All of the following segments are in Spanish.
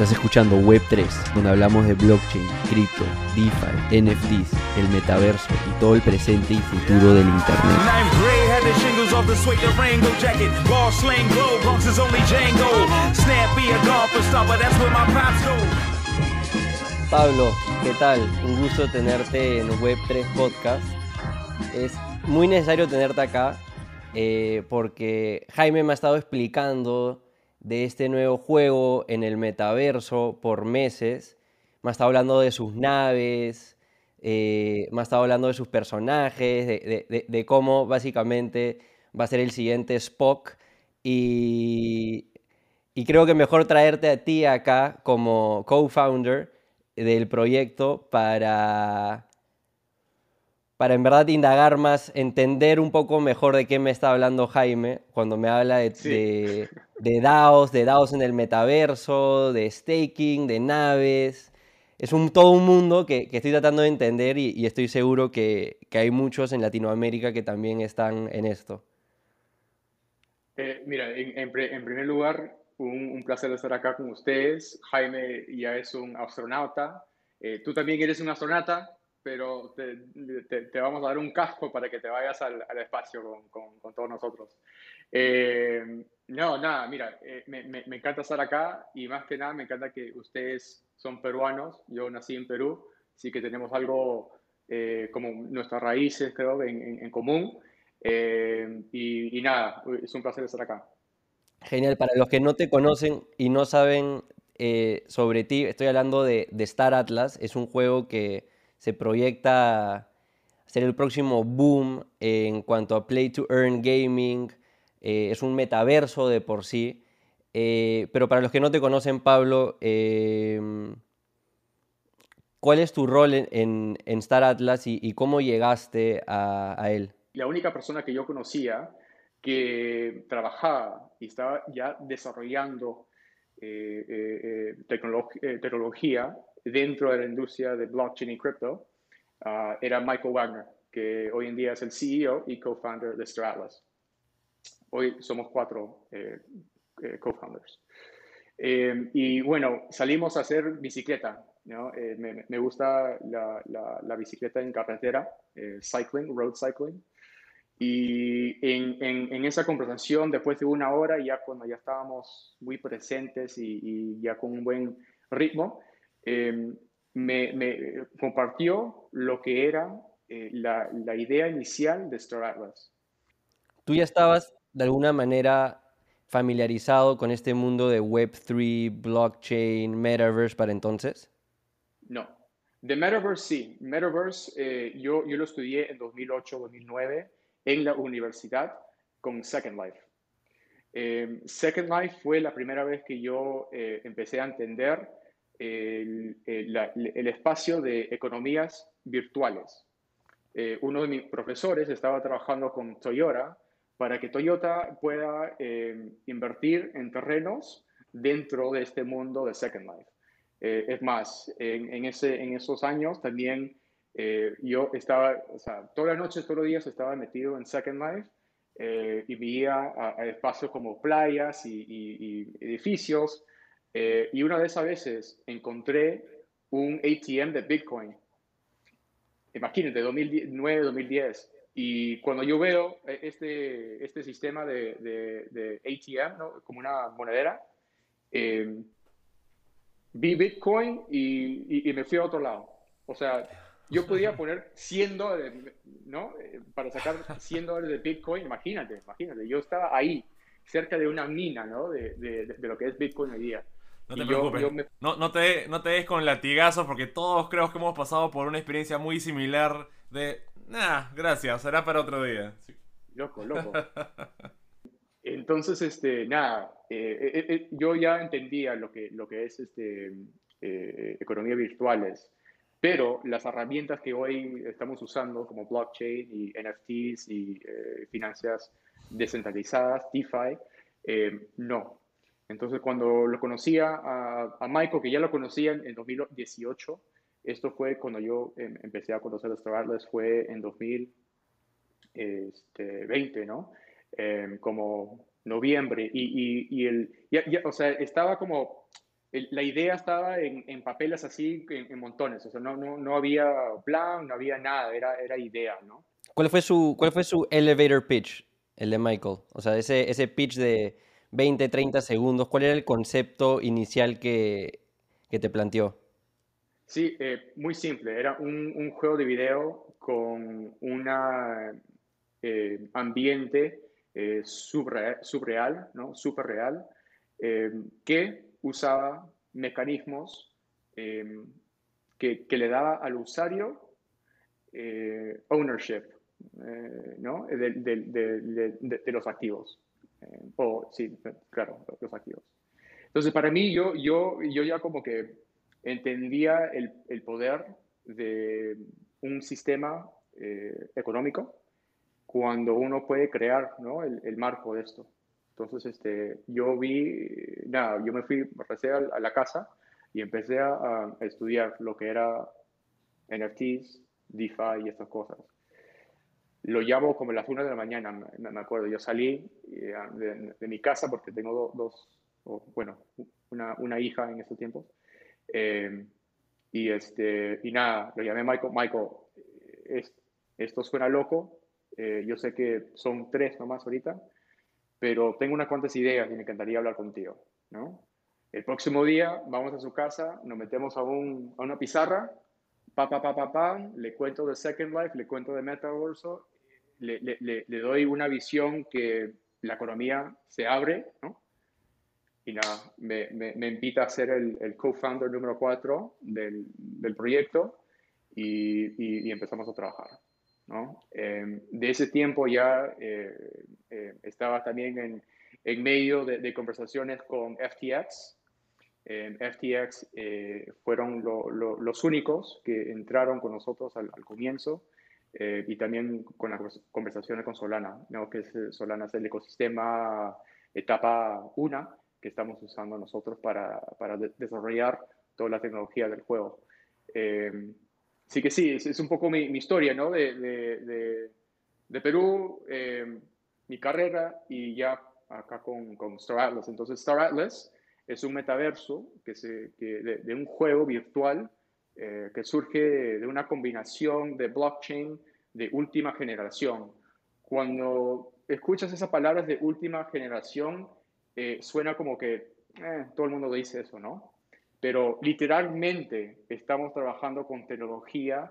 Estás escuchando Web3, donde hablamos de blockchain, cripto, DeFi, NFTs, el metaverso y todo el presente y futuro del Internet. Pablo, ¿qué tal? Un gusto tenerte en Web3 Podcast. Es muy necesario tenerte acá eh, porque Jaime me ha estado explicando de este nuevo juego en el metaverso por meses. Me ha estado hablando de sus naves, eh, me ha estado hablando de sus personajes, de, cómo básicamente va a ser el siguiente Spock. Y, y creo que mejor traerte a ti acá como co-founder del proyecto para para en verdad indagar más, entender un poco mejor de qué me está hablando Jaime cuando me habla de, de, DAOs, de DAOs en el metaverso, de staking, de naves. Es un, todo un mundo que, estoy tratando de entender y, estoy seguro que, hay muchos en Latinoamérica que también están en esto. Eh, mira, en, primer lugar, un, placer estar acá con ustedes. Jaime ya es un astronauta. Eh, tú también eres un astronauta pero te, vamos a dar un casco para que te vayas al, espacio con, todos nosotros. Eh, no, nada, mira, eh, me, encanta estar acá y más que nada me encanta que ustedes son peruanos, yo nací en Perú, sí que tenemos algo eh, como nuestras raíces, creo, en, común. Y, nada, es un placer estar acá. Genial, para los que no te conocen y no saben sobre ti, estoy hablando de, de Star Atlas, es un juego que se proyecta ser el próximo boom en cuanto a play to earn gaming. Eh, es un metaverso de por sí. Eh, pero para los que no te conocen, Pablo, em, ¿cuál es tu rol en, Star Atlas y, cómo llegaste a, él? La única persona que yo conocía que trabajaba y estaba ya desarrollando eh, tecnología dentro de la industria de blockchain y crypto ah, era Michael Wagner, que hoy en día es el CEO y co-founder de Atlas. Hoy somos cuatro eh, eh, co-founders. Eh, y bueno, salimos a hacer bicicleta. ¿no? Me, gusta la, la, bicicleta en carretera, cycling, road cycling. Y en, en, esa conversación, después de una hora, ya cuando ya estábamos muy presentes y, y ya con un buen ritmo, Em, me, compartió lo que era eh, la, la, idea inicial de Star Atlas. ¿Tú ya estabas de alguna manera familiarizado con este mundo de Web3, blockchain, metaverse para entonces? No. De Metaverse sí. Metaverse eh, yo, yo lo estudié en 2008-2009 en la universidad con Second Life. Em, Second Life fue la primera vez que yo eh, empecé a entender el, el, espacio de economías virtuales. Eh, uno de mis profesores estaba trabajando con Toyota para que Toyota pueda eh, invertir en terrenos dentro de este mundo de Second Life. Eh, es más, en, ese, en esos años también yo estaba, o sea, todas las noches, todos los días estaba metido en Second Life y veía a, espacios como playas y, y edificios eh, y una de esas veces encontré un ATM de Bitcoin. Imagínate, 2009, 2010. Y cuando yo veo eh, este, este sistema de, de, ATM, ¿no? como una monedera, eh, vi Bitcoin y, y, me fui a otro lado. O sea, yo podía poner 100 dólares, ¿no? Para sacar 100 dólares de Bitcoin, imagínate, imagínate. Yo estaba ahí, cerca de una mina, ¿no? De, de, de lo que es Bitcoin hoy día. No te preocupes. No, no, te, no te des con latigazos porque todos creo que hemos pasado por una experiencia muy similar de... Nah, gracias, será para otro día. Loco, loco. Entonces, este, nada, eh, eh, eh, yo ya entendía lo que, lo que es este, economía virtuales, pero las herramientas que hoy estamos usando como blockchain y NFTs y finanzas descentralizadas, DeFi, no, entonces, cuando lo conocía a, a Michael, que ya lo conocía en, 2018, esto fue cuando yo em, empecé a conocer a Star fue en 2020, ¿no? Em, como noviembre. Y, y, y el, ya, o sea, estaba como la idea estaba en, papeles así, en, montones, o sea, no, no, no, había plan, no había nada, era, era idea, ¿no? ¿Cuál fue, su, ¿Cuál fue su elevator pitch, el de Michael? O sea, ese, ese pitch de 20, 30 segundos, ¿cuál era el concepto inicial que, te planteó? Sí, eh, muy simple, era un, juego de video con un eh, ambiente eh, subreal, ¿no? Super real, eh, que usaba mecanismos que, le daba al usuario ownership ¿no? de, los activos. O sí, claro, los activos. Entonces, para mí, yo, yo, yo ya como que entendía el, el poder de un sistema económico cuando uno puede crear ¿no? el, el marco de esto. Entonces, este, yo vi, nada, yo me fui, a, a la casa y empecé a, estudiar lo que era NFTs, DeFi y estas cosas. Lo llamo como las una de la mañana, me, acuerdo. Yo salí eh, de, mi casa porque tengo dos, bueno, una, una, hija en ese tiempo. Eh, y, este, y nada, lo llamé Michael. Michael, esto suena loco. Eh, yo sé que son tres nomás ahorita pero tengo unas cuantas ideas y me encantaría hablar contigo, ¿no? El próximo día vamos a su casa, nos metemos a, un, a una pizarra, pa, pa, pa, pa, pa, le cuento de Second Life, le cuento de Metaverse, le, le, le, doy una visión que la economía se abre, ¿no? Y nada, me, me, me invita a ser el, el co-founder número 4 del, del proyecto y, y, y empezamos a trabajar. Em, de ese tiempo ya eh, eh, estaba también en, en medio de, conversaciones con FTX. FTX eh, fueron los únicos que entraron con nosotros al, comienzo y también con las conversaciones con Solana, ¿no? que es, Solana es el ecosistema etapa 1 que estamos usando nosotros para, desarrollar toda la tecnología del juego. Em, sí que sí, es, un poco mi, historia, ¿no? De, de, Perú, eh, mi carrera y ya acá con, con, Star Atlas. Entonces, Star Atlas es un metaverso que se, que de, un juego virtual eh, que surge de, una combinación de blockchain de última generación. Cuando escuchas esas palabras de última generación, eh, suena como que todo el mundo dice eso, ¿no? pero literalmente estamos trabajando con tecnología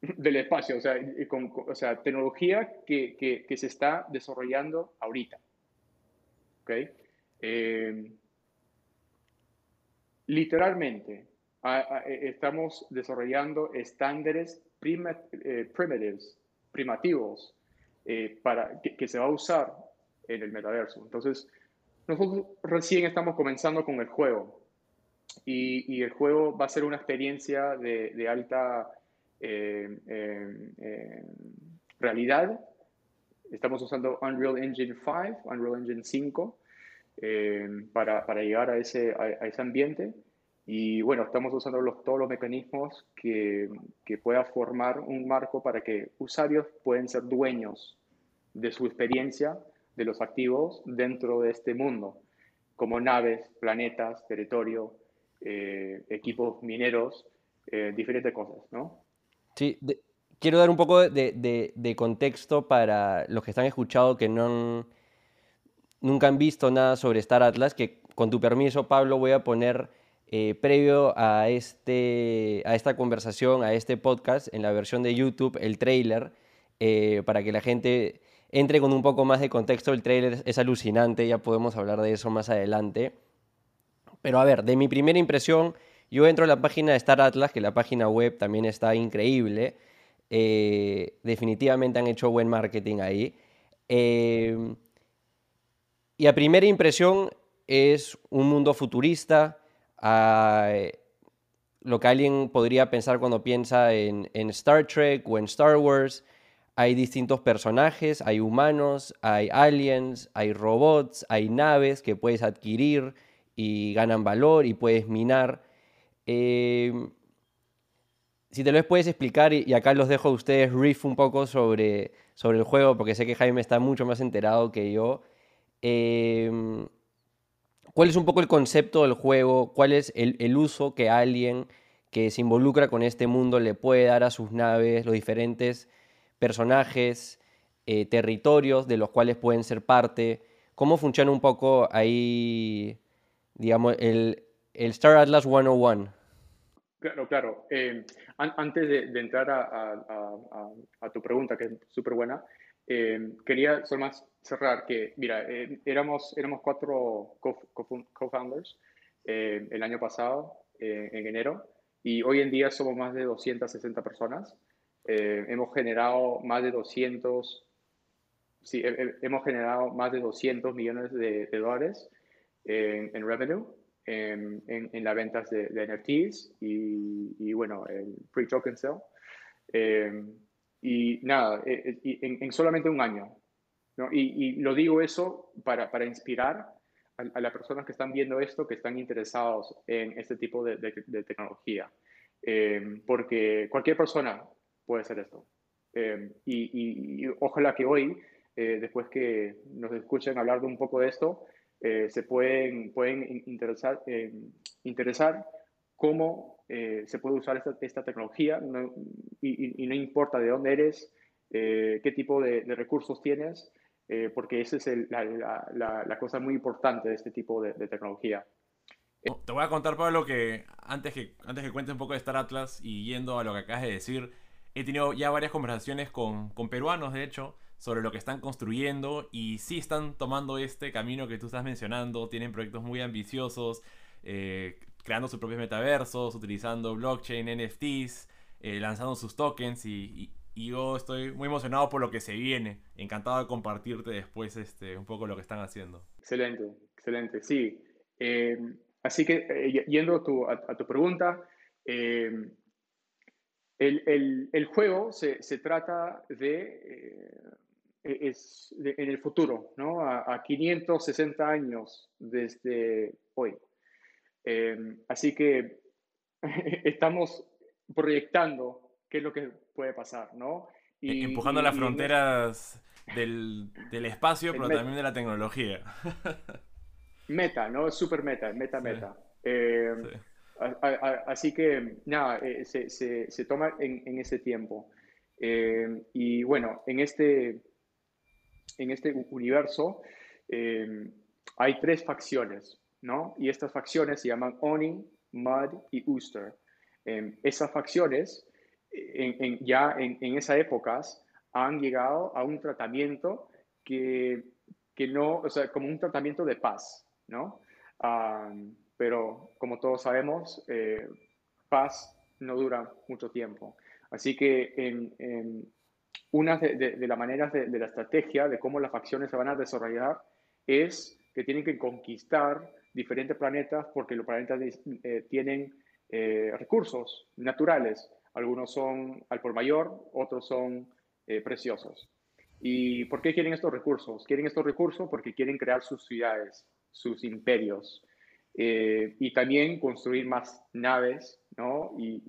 del espacio, o sea, con, o sea tecnología que, que, que, se está desarrollando ahorita. ¿Okay? Eh, literalmente estamos desarrollando estándares eh, primitives, primativos, eh, para, que, se va a usar en el metaverso. Entonces, nosotros recién estamos comenzando con el juego y, el juego va a ser una experiencia de, alta eh, realidad. Estamos usando Unreal Engine 5, Unreal Engine 5, para, para, llegar a ese, a, ese ambiente. Y bueno, estamos usando todos los mecanismos que, que pueda formar un marco para que usuarios pueden ser dueños de su experiencia, de los activos dentro de este mundo, como naves, planetas, territorio, eh, equipos mineros, eh, diferentes cosas, ¿no? Sí, quiero dar un poco de, de, contexto para los que están escuchando que no nunca han visto nada sobre Star Atlas, que con tu permiso, Pablo, voy a poner eh, previo a, este, a esta conversación, a este podcast, en la versión de YouTube, el trailer, para que la gente entre con un poco más de contexto. El trailer es alucinante, ya podemos hablar de eso más adelante. Pero a ver, de mi primera impresión, yo entro a la página de Star Atlas, que la página web también está increíble. Eh, definitivamente han hecho buen marketing ahí. Eh, y a primera impresión es un mundo futurista, lo que alguien podría pensar cuando piensa en, Star Trek o en Star Wars. Hay distintos personajes, hay humanos, hay aliens, hay robots, hay naves que puedes adquirir y ganan valor y puedes minar. Em, si te lo puedes explicar, y, acá los dejo a ustedes riff un poco sobre, sobre el juego, porque sé que Jaime está mucho más enterado que yo. Em, ¿Cuál es un poco el concepto del juego? ¿Cuál es el, uso que alguien que se involucra con este mundo le puede dar a sus naves, los diferentes personajes, eh, territorios de los cuales pueden ser parte? ¿Cómo funciona un poco ahí, digamos, el, Star Atlas 101? Claro, claro. Eh, antes de, entrar a, tu pregunta, que es súper buena, eh, quería solo más cerrar que, mira, eh, éramos, éramos cuatro co-founders el año pasado, en enero, y hoy en día somos más de 260 personas. hemos generado más de 200, sí, hemos generado más de 200 millones de, dólares en revenue en, en, las ventas de, NFTs y, y, bueno, el pre-token sale. Eh, y nada, eh, eh, en, solamente un año. ¿no? Y, y, lo digo eso para, para inspirar a, las personas que están viendo esto, que están interesados en este tipo de, de, tecnología. porque cualquier persona puede hacer esto. y, y, ojalá que hoy, después que nos escuchen hablar de un poco de esto, eh, se pueden, pueden interesar, eh, interesar cómo eh, se puede usar esta, esta tecnología y, no importa de dónde eres, qué tipo de, recursos tienes, porque esa es la, la, la, cosa muy importante de este tipo de, tecnología. Te voy a contar, Pablo, que antes que, antes que cuente un poco de Star Atlas y yendo a lo que acabas de decir, he tenido ya varias conversaciones con, con peruanos, de hecho, sobre lo que están construyendo y sí están tomando este camino que tú estás mencionando, tienen proyectos muy ambiciosos, eh, creando sus propios metaversos, utilizando blockchain, NFTs, eh, lanzando sus tokens y, yo estoy muy emocionado por lo que se viene. Encantado de compartirte después este, un poco lo que están haciendo. Excelente, excelente, sí. Eh, así que yendo a, tu pregunta, el, juego se, se trata de e-, es en el futuro, ¿no? A, 560 años desde hoy. Em, así que estamos proyectando qué es lo que puede pasar, ¿no? Y, Empujando las fronteras del, del, espacio, pero también de la tecnología. meta, ¿no? Super meta, meta, meta. Em, así que, nada, eh, se, se, se, toma en, en ese tiempo. Em, y bueno, en este, en este universo eh, hay tres facciones, ¿no? Y estas facciones se llaman Oni, Mud y Ooster. Eh, esas facciones, ya en, en esas épocas, han llegado a un tratamiento que, que, no, o sea, como un tratamiento de paz, ¿no? Pero como todos sabemos, eh, paz no dura mucho tiempo. Así que una de, las maneras de, la estrategia de cómo las facciones se van a desarrollar es que tienen que conquistar diferentes planetas porque los planetas eh, tienen eh, recursos naturales. Algunos son al por mayor, otros son eh, preciosos. ¿Y por qué quieren estos recursos? Quieren estos recursos porque quieren crear sus ciudades, sus imperios y también construir más naves ¿no? y,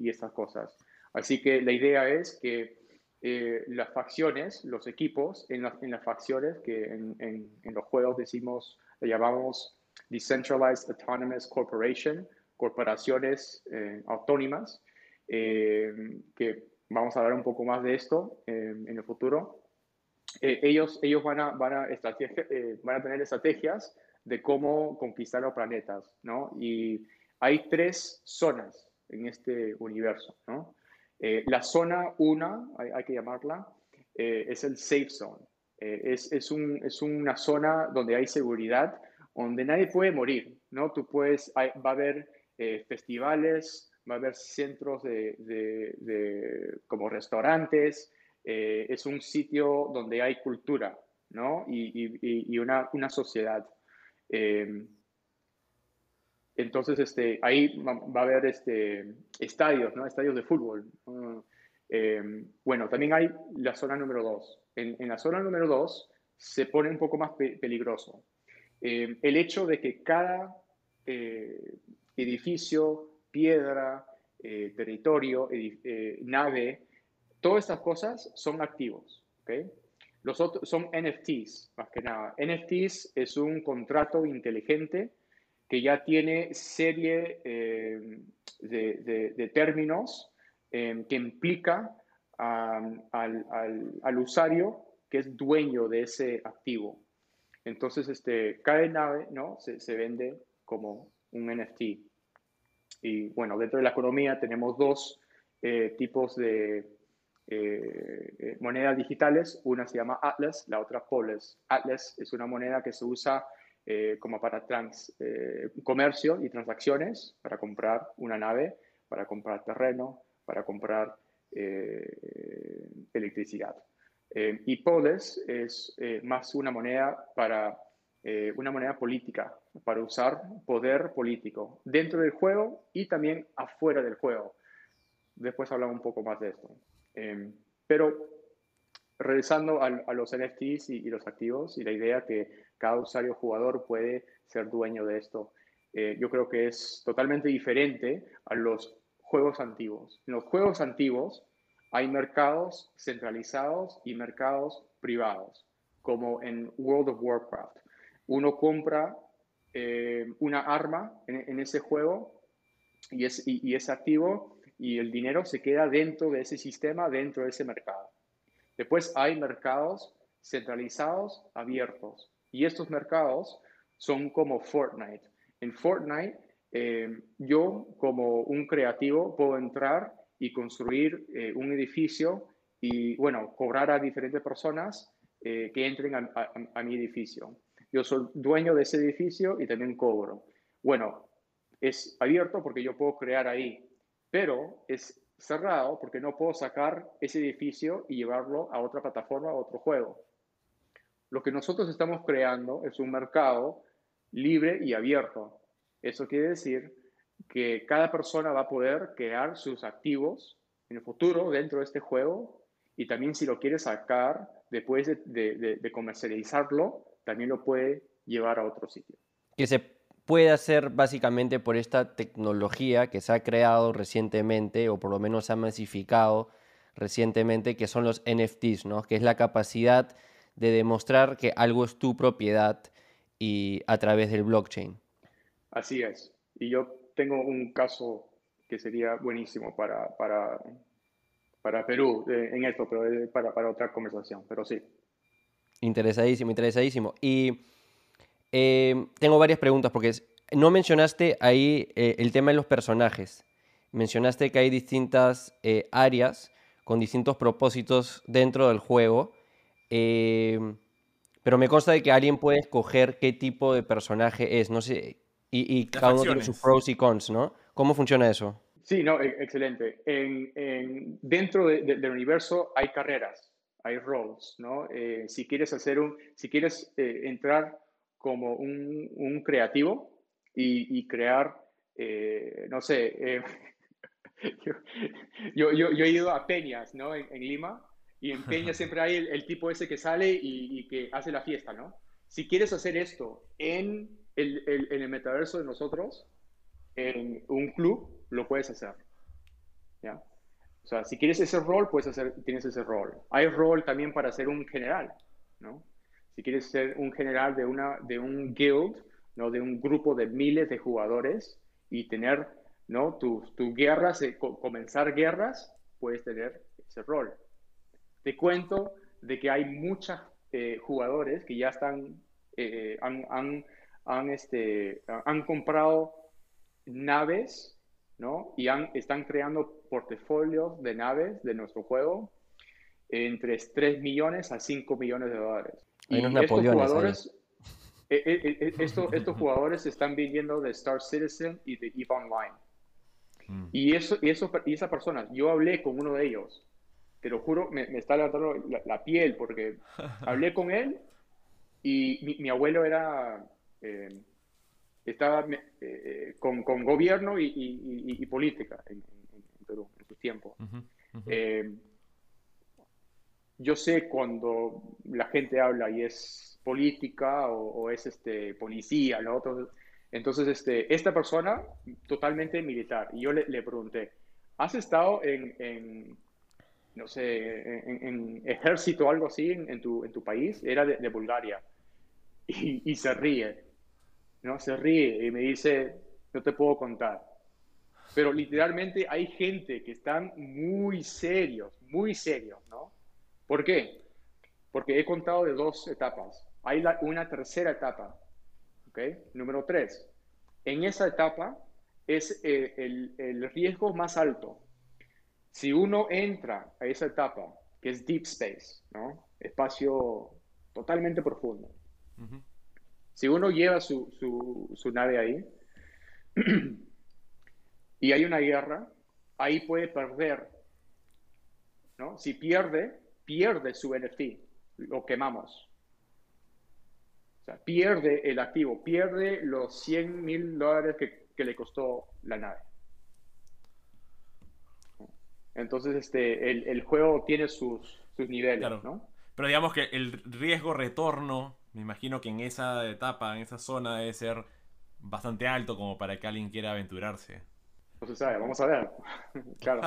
y estas cosas. Así que la idea es que eh, las facciones, los equipos en, en las facciones que en, en, los juegos decimos, le llamamos Decentralized Autonomous Corporation, corporaciones eh, autónomas, eh, que vamos a hablar un poco más de esto en el futuro. ellos ellos van, a, van, a van a tener estrategias de cómo conquistar los planetas, ¿no? Y hay tres zonas en este universo, ¿no? Eh, la zona 1, hay, que llamarla, eh, es el safe zone. Eh, es, es, un, es, una zona donde hay seguridad, donde nadie puede morir, ¿no? Tú puedes, va a haber festivales, va a haber centros de, de, como restaurantes, es un sitio donde hay cultura, ¿no? Y, y, y una, una, sociedad. Entonces, este, ahí va a haber este, estadios, ¿no? Estadios de fútbol. Eh, bueno, también hay la zona número dos. En, la zona número dos se pone un poco más peligroso. Eh, el hecho de que cada eh, edificio, piedra, territorio, nave, todas estas cosas son activos. Los otros son NFTs, más que nada. NFTs es un contrato inteligente que ya tiene serie eh, de, términos eh, que implica al, al, usuario que es dueño de ese activo. Entonces, este, cada nave ¿no? se, vende como un NFT. Y bueno, dentro de la economía tenemos dos eh, tipos de eh, monedas digitales. Una se llama Atlas, la otra Polis. Atlas es una moneda que se usa eh, como para trans, comercio y transacciones, para comprar una nave, para comprar terreno, para comprar electricidad. Y Polis es más una moneda para una moneda política, para usar poder político dentro del juego y también afuera del juego. Después hablamos un poco más de esto. Em, pero regresando a, los NFTs y, los activos y la idea que cada usuario jugador puede ser dueño de esto, eh, yo creo que es totalmente diferente a los juegos antiguos. En los juegos antiguos hay mercados centralizados y mercados privados, como en World of Warcraft. Uno compra eh, una arma en, ese juego y es, activo y el dinero se queda dentro de ese sistema, dentro de ese mercado. Después hay mercados centralizados, abiertos. Y estos mercados son como Fortnite. En Fortnite, eh, yo como un creativo puedo entrar y construir eh, un edificio y, bueno, cobrar a diferentes personas que entren a mi edificio. Yo soy dueño de ese edificio y también cobro. Bueno, es abierto porque yo puedo crear ahí, pero es cerrado porque no puedo sacar ese edificio y llevarlo a otra plataforma, a otro juego. Lo que nosotros estamos creando es un mercado libre y abierto. Eso quiere decir que cada persona va a poder crear sus activos en el futuro dentro de este juego y también si lo quiere sacar después de comercializarlo, también lo puede llevar a otro sitio. Que se puede hacer básicamente por esta tecnología que se ha creado recientemente, o por lo menos se ha masificado recientemente, que son los NFTs, ¿no? que es la capacidad de demostrar que algo es tu propiedad y a través del blockchain. Así es. Y yo tengo un caso que sería buenísimo para, para, para Perú eh, en esto, pero para, para otra conversación, pero sí. Interesadísimo, interesadísimo. Y eh, tengo varias preguntas porque no mencionaste ahí eh, el tema de los personajes. Mencionaste que hay distintas áreas con distintos propósitos dentro del juego. pero me consta de que alguien puede escoger qué tipo de personaje es. No sé. Y, cada uno tiene sus pros y cons, ¿no? ¿Cómo funciona eso? Sí, no, e, excelente. dentro del universo hay carreras hay roles, ¿no? Eh, si quieres hacer un, si quieres eh, entrar como un, un creativo y, y crear, eh, no sé, yo, yo, yo, he ido a Peñas, ¿no? En, Lima, y en Peñas siempre hay el, tipo ese que sale y, y, que hace la fiesta, ¿no? Si quieres hacer esto en el, el, en el metaverso de nosotros, en un club, lo puedes hacer, ¿ya? O sea, si quieres ese rol, puedes hacer, tienes ese rol. Hay rol también para ser un general, ¿no? Si quieres ser un general de, una, de un guild, ¿no? De un grupo de miles de jugadores y tener, ¿no? Tus tu guerras, eh, comenzar guerras, puedes tener ese rol. Te cuento de que hay muchos eh, jugadores que ya están, eh, han, han, han, este, han comprado naves ¿no? Y están creando portafolios de naves de nuestro juego entre 3 millones a 5 millones de dólares. y estos jugadores, eh, eh, eh, estos jugadores están viniendo de Star Citizen y de EVE Online. Mm. Y, eso, y, eso, y esa persona, yo hablé con uno de ellos, te lo juro, me, está levantando la, piel porque hablé con él y mi, abuelo era estaba eh, eh, con, con, gobierno y, y, política en, Perú en su tiempo. Eh, yo sé cuando la gente habla y es política o, es este, policía, ¿no? Entonces, este, esta persona totalmente militar. Y yo le, le pregunté, ¿has estado en, en no sé, en, ejército o algo así en, tu, en tu país, era de, Bulgaria. Y, y, se ríe, ¿no? Se ríe y me dice, no te puedo contar. Pero literalmente hay gente que están muy serios, muy serios, ¿no? ¿Por qué? Porque he contado de dos etapas. Hay una tercera etapa, ¿ok? Número tres. En esa etapa es eh, el, el riesgo más alto. Si uno entra a esa etapa, que es deep space, ¿no? Espacio totalmente profundo. Si uno lleva su, su, su nave ahí y hay una guerra, ahí puede perder. ¿no? Si pierde, pierde su NFT, lo quemamos. O sea, pierde el activo, pierde los 100 mil dólares que, que le costó la nave. Entonces, este, el, juego tiene sus, niveles, ¿no? Pero digamos que el riesgo retorno, me imagino que en esa etapa, en esa zona, debe ser bastante alto como para que alguien quiera aventurarse. No se sabe, vamos a ver. claro.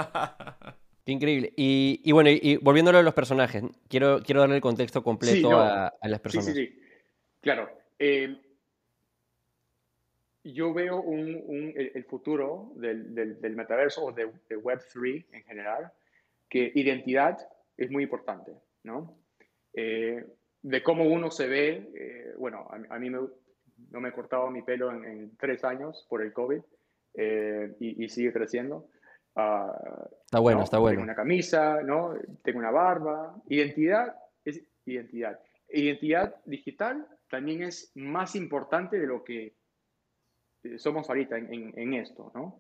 Qué increíble. Y, bueno, y, volviéndolo a los personajes, quiero, quiero darle el contexto completo a, las personas. Sí, sí, sí. Claro. Eh, yo veo un, el, futuro del, del, metaverso o de, Web3 en general, que identidad es muy importante, ¿no? Eh, de cómo uno se ve, eh, bueno, a, mí no me he cortado mi pelo en, tres años por el COVID eh, y, sigue creciendo. Ah, está bueno, está bueno. Tengo una camisa, ¿no? Tengo una barba. Identidad es identidad. Identidad digital también es más importante de lo que eh, somos ahorita en, esto, ¿no?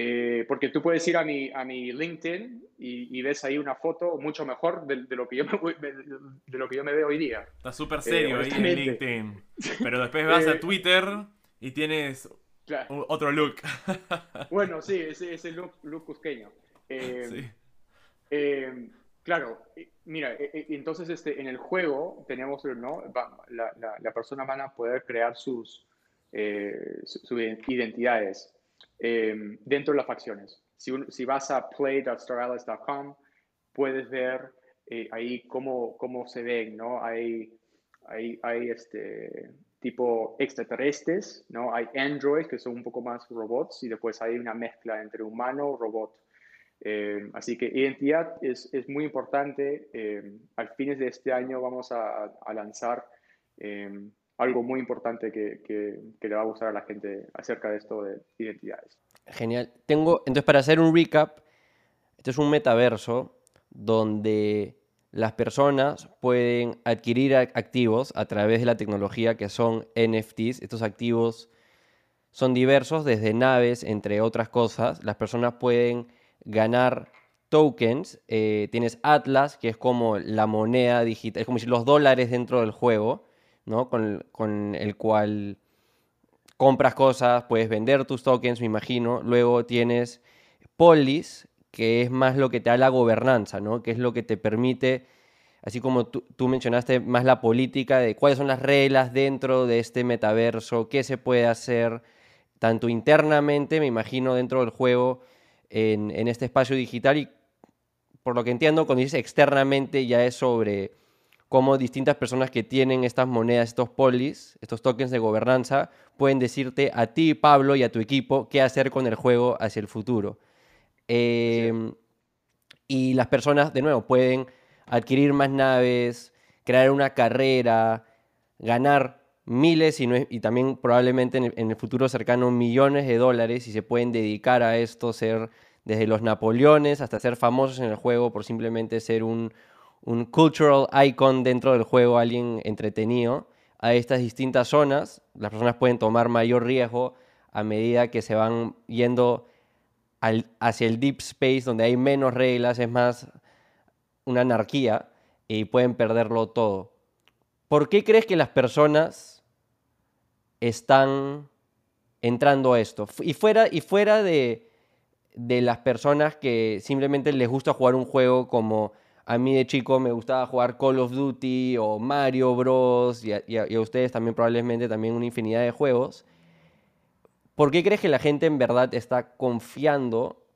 Eh, porque tú puedes ir a mi, a mi LinkedIn y, ves ahí una foto mucho mejor de, lo, que yo me, de lo que yo me veo hoy día. Está súper serio eh, ahí en LinkedIn. Pero después vas a Twitter y tienes otro look. bueno, sí, ese, ese look, look cusqueño. sí. claro, mira, entonces este, en el juego tenemos, ¿no? La, la, la persona van a poder crear sus, eh, sus identidades eh, dentro de las facciones. Si, si vas a play.starallies.com, puedes ver eh, ahí cómo, cómo se ven, ¿no? Hay, hay, hay este tipo extraterrestres, ¿no? Hay androids que son un poco más robots y después hay una mezcla entre humano robot. así que identidad es, es muy importante. al fines de este año vamos a, a lanzar algo muy importante que, que, le va a gustar a la gente acerca de esto de identidades. Genial. Tengo, entonces, para hacer un recap, este es un metaverso donde las personas pueden adquirir activos a través de la tecnología que son NFTs. Estos activos son diversos, desde naves, entre otras cosas. Las personas pueden ganar tokens. Eh, tienes Atlas, que es como la moneda digital, es como si los dólares dentro del juego. Con, el cual compras cosas, puedes vender tus tokens, me imagino. Luego tienes Polis, que es más lo que te da la gobernanza, ¿no? Que es lo que te permite, así como tú, mencionaste, más la política de cuáles son las reglas dentro de este metaverso, qué se puede hacer, tanto internamente, me imagino, dentro del juego, en, en este espacio digital y por lo que entiendo, cuando dices externamente ya es sobre cómo distintas personas que tienen estas monedas, estos polis, estos tokens de gobernanza, pueden decirte a ti, Pablo, y a tu equipo qué hacer con el juego hacia el futuro. Em, y las personas, de nuevo, pueden adquirir más naves, crear una carrera, ganar miles y, y también probablemente en el, futuro cercano millones de dólares y se pueden dedicar a esto, ser desde los Napoleones hasta ser famosos en el juego por simplemente ser un, un cultural icon dentro del juego, alguien entretenido, a estas distintas zonas. Las personas pueden tomar mayor riesgo a medida que se van yendo hacia el deep space, donde hay menos reglas, es más una anarquía y pueden perderlo todo. ¿Por qué crees que las personas están entrando a esto? Y fuera, y fuera de, de las personas que simplemente les gusta jugar un juego como a mí de chico me gustaba jugar Call of Duty o Mario Bros. Y a, ustedes también probablemente también una infinidad de juegos. ¿Por qué crees que la gente en verdad está confiando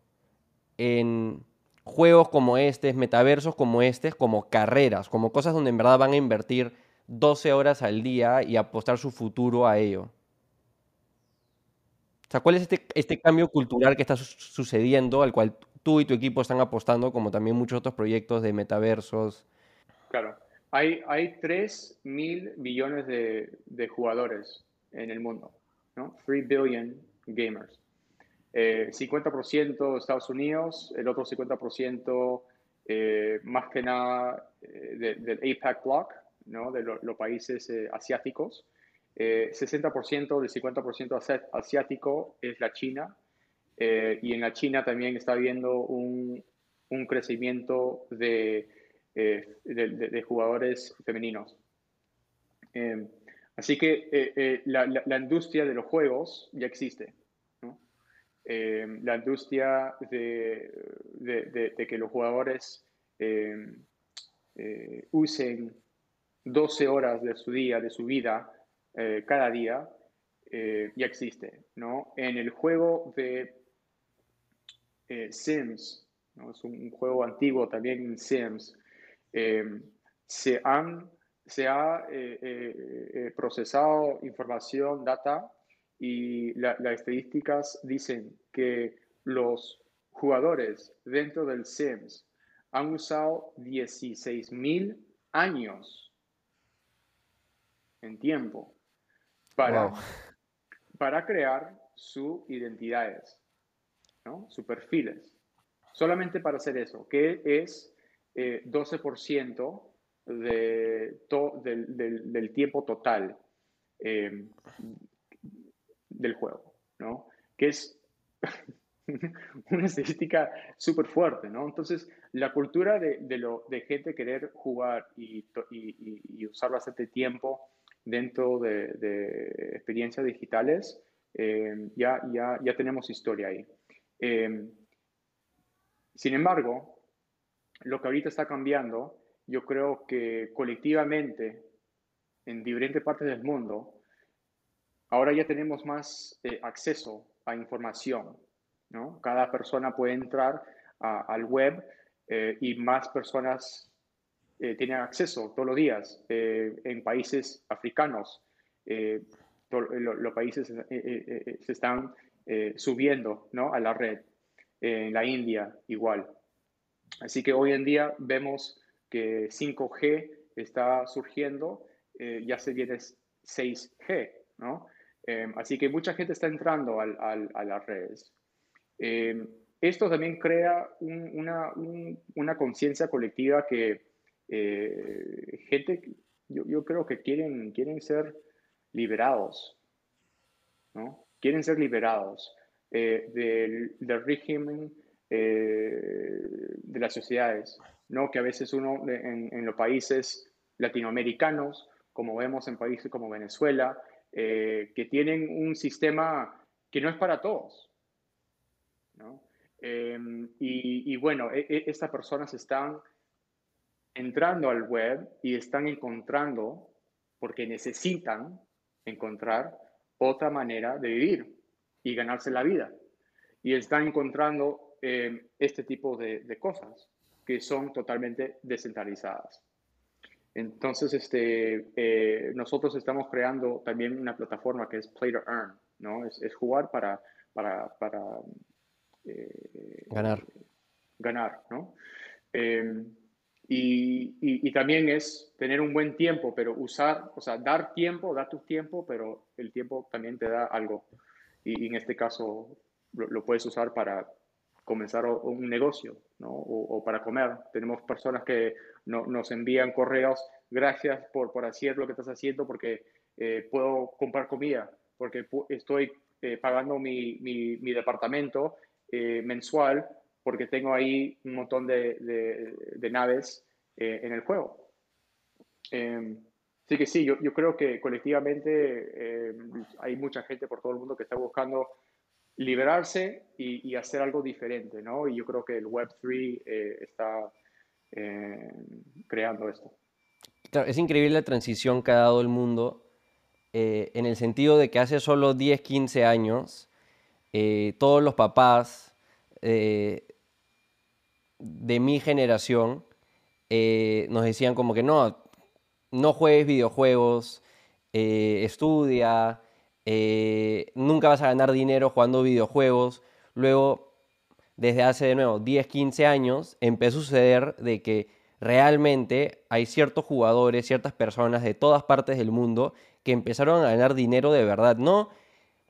en juegos como este, metaversos como este, como carreras, como cosas donde en verdad van a invertir 12 horas al día y apostar su futuro a ello. O sea, ¿cuál es este, este cambio cultural que está sucediendo al cual tú y tu equipo están apostando, como también muchos otros proyectos de metaversos? Claro, hay, hay 3 mil millones de, jugadores en el mundo, ¿no? 3 billion gamers. 50% eh, Estados Unidos, el otro 50% eh, más que nada eh, del APAC Block, ¿no? de los países asiáticos. 60% del 50% asiático es la China. Y en la China también está habiendo un, un crecimiento de, de, jugadores femeninos. así que la, la industria de los juegos ya existe. Eh, la industria de, que los jugadores eh, eh, usen 12 horas de su día, de su vida, cada día, ya existe. ¿no? En el juego de Sims, es un, juego antiguo también Sims, se, han, se ha procesado información, data, y las estadísticas dicen que los jugadores dentro del Sims han usado 16.000 años en tiempo para, para crear sus identidades, ¿no? sus perfiles. Solamente para hacer eso, que es 12% eh, de del, tiempo total. Eh, del juego, ¿no? Que es una estadística súper fuerte, ¿no? Entonces, la cultura de, de, lo, de gente querer jugar y, y, y, usar bastante tiempo dentro de, de experiencias digitales, eh, ya, ya, ya tenemos historia ahí. Eh, sin embargo, lo que ahorita está cambiando, yo creo que colectivamente, en diferentes partes del mundo, Ahora ya tenemos más eh, acceso a información, ¿no? Cada persona puede entrar al web eh, y más personas eh, tienen acceso todos los días en países africanos. los países se están subiendo ¿no? a la red. En la India igual. Así que hoy en día vemos que 5G está surgiendo, ya se viene 6G, ¿no? Em, así que mucha gente está entrando al, a las redes. Em, esto también crea una, una conciencia colectiva que eh, gente, yo, yo, creo que quieren, quieren ser liberados, ¿no? Quieren ser liberados eh, del, régimen eh, de las sociedades, ¿no? Que a veces uno en, los países latinoamericanos, como vemos en países como Venezuela, eh, que tienen un sistema que no es para todos. Em, y, bueno, e, e, estas personas están entrando al web y están encontrando, porque necesitan encontrar otra manera de vivir y ganarse la vida. Y están encontrando em, este tipo de cosas que son totalmente descentralizadas. Entonces, este, eh, nosotros estamos creando también una plataforma que es Play to Earn, ¿no? Es, jugar para, para, eh, ganar. Ganar, ¿no? Em, y, también es tener un buen tiempo, pero usar, o sea, dar tiempo, dar tu tiempo, pero el tiempo también te da algo. Y, en este caso lo, puedes usar para comenzar un negocio, ¿no? O, para comer. Tenemos personas que no, nos envían correos, gracias por, por hacer lo que estás haciendo porque eh, puedo comprar comida, porque estoy eh, pagando mi, mi, mi departamento eh, mensual porque tengo ahí un montón de, de, naves en el juego. Em, así que sí, yo, yo creo que colectivamente em, hay mucha gente por todo el mundo que está buscando liberarse y, y, hacer algo diferente, ¿no? Y yo creo que el Web3 está eh, creando esto. es increíble la transición que ha dado el mundo eh, en el sentido de que hace solo 10, 15 años eh, todos los papás de mi generación eh, nos decían como que no, no juegues videojuegos, eh, estudia, eh, nunca vas a ganar dinero jugando videojuegos. Luego, desde hace de nuevo 10, 15 años, empezó a suceder de que realmente hay ciertos jugadores, ciertas personas de todas partes del mundo que empezaron a ganar dinero de verdad, no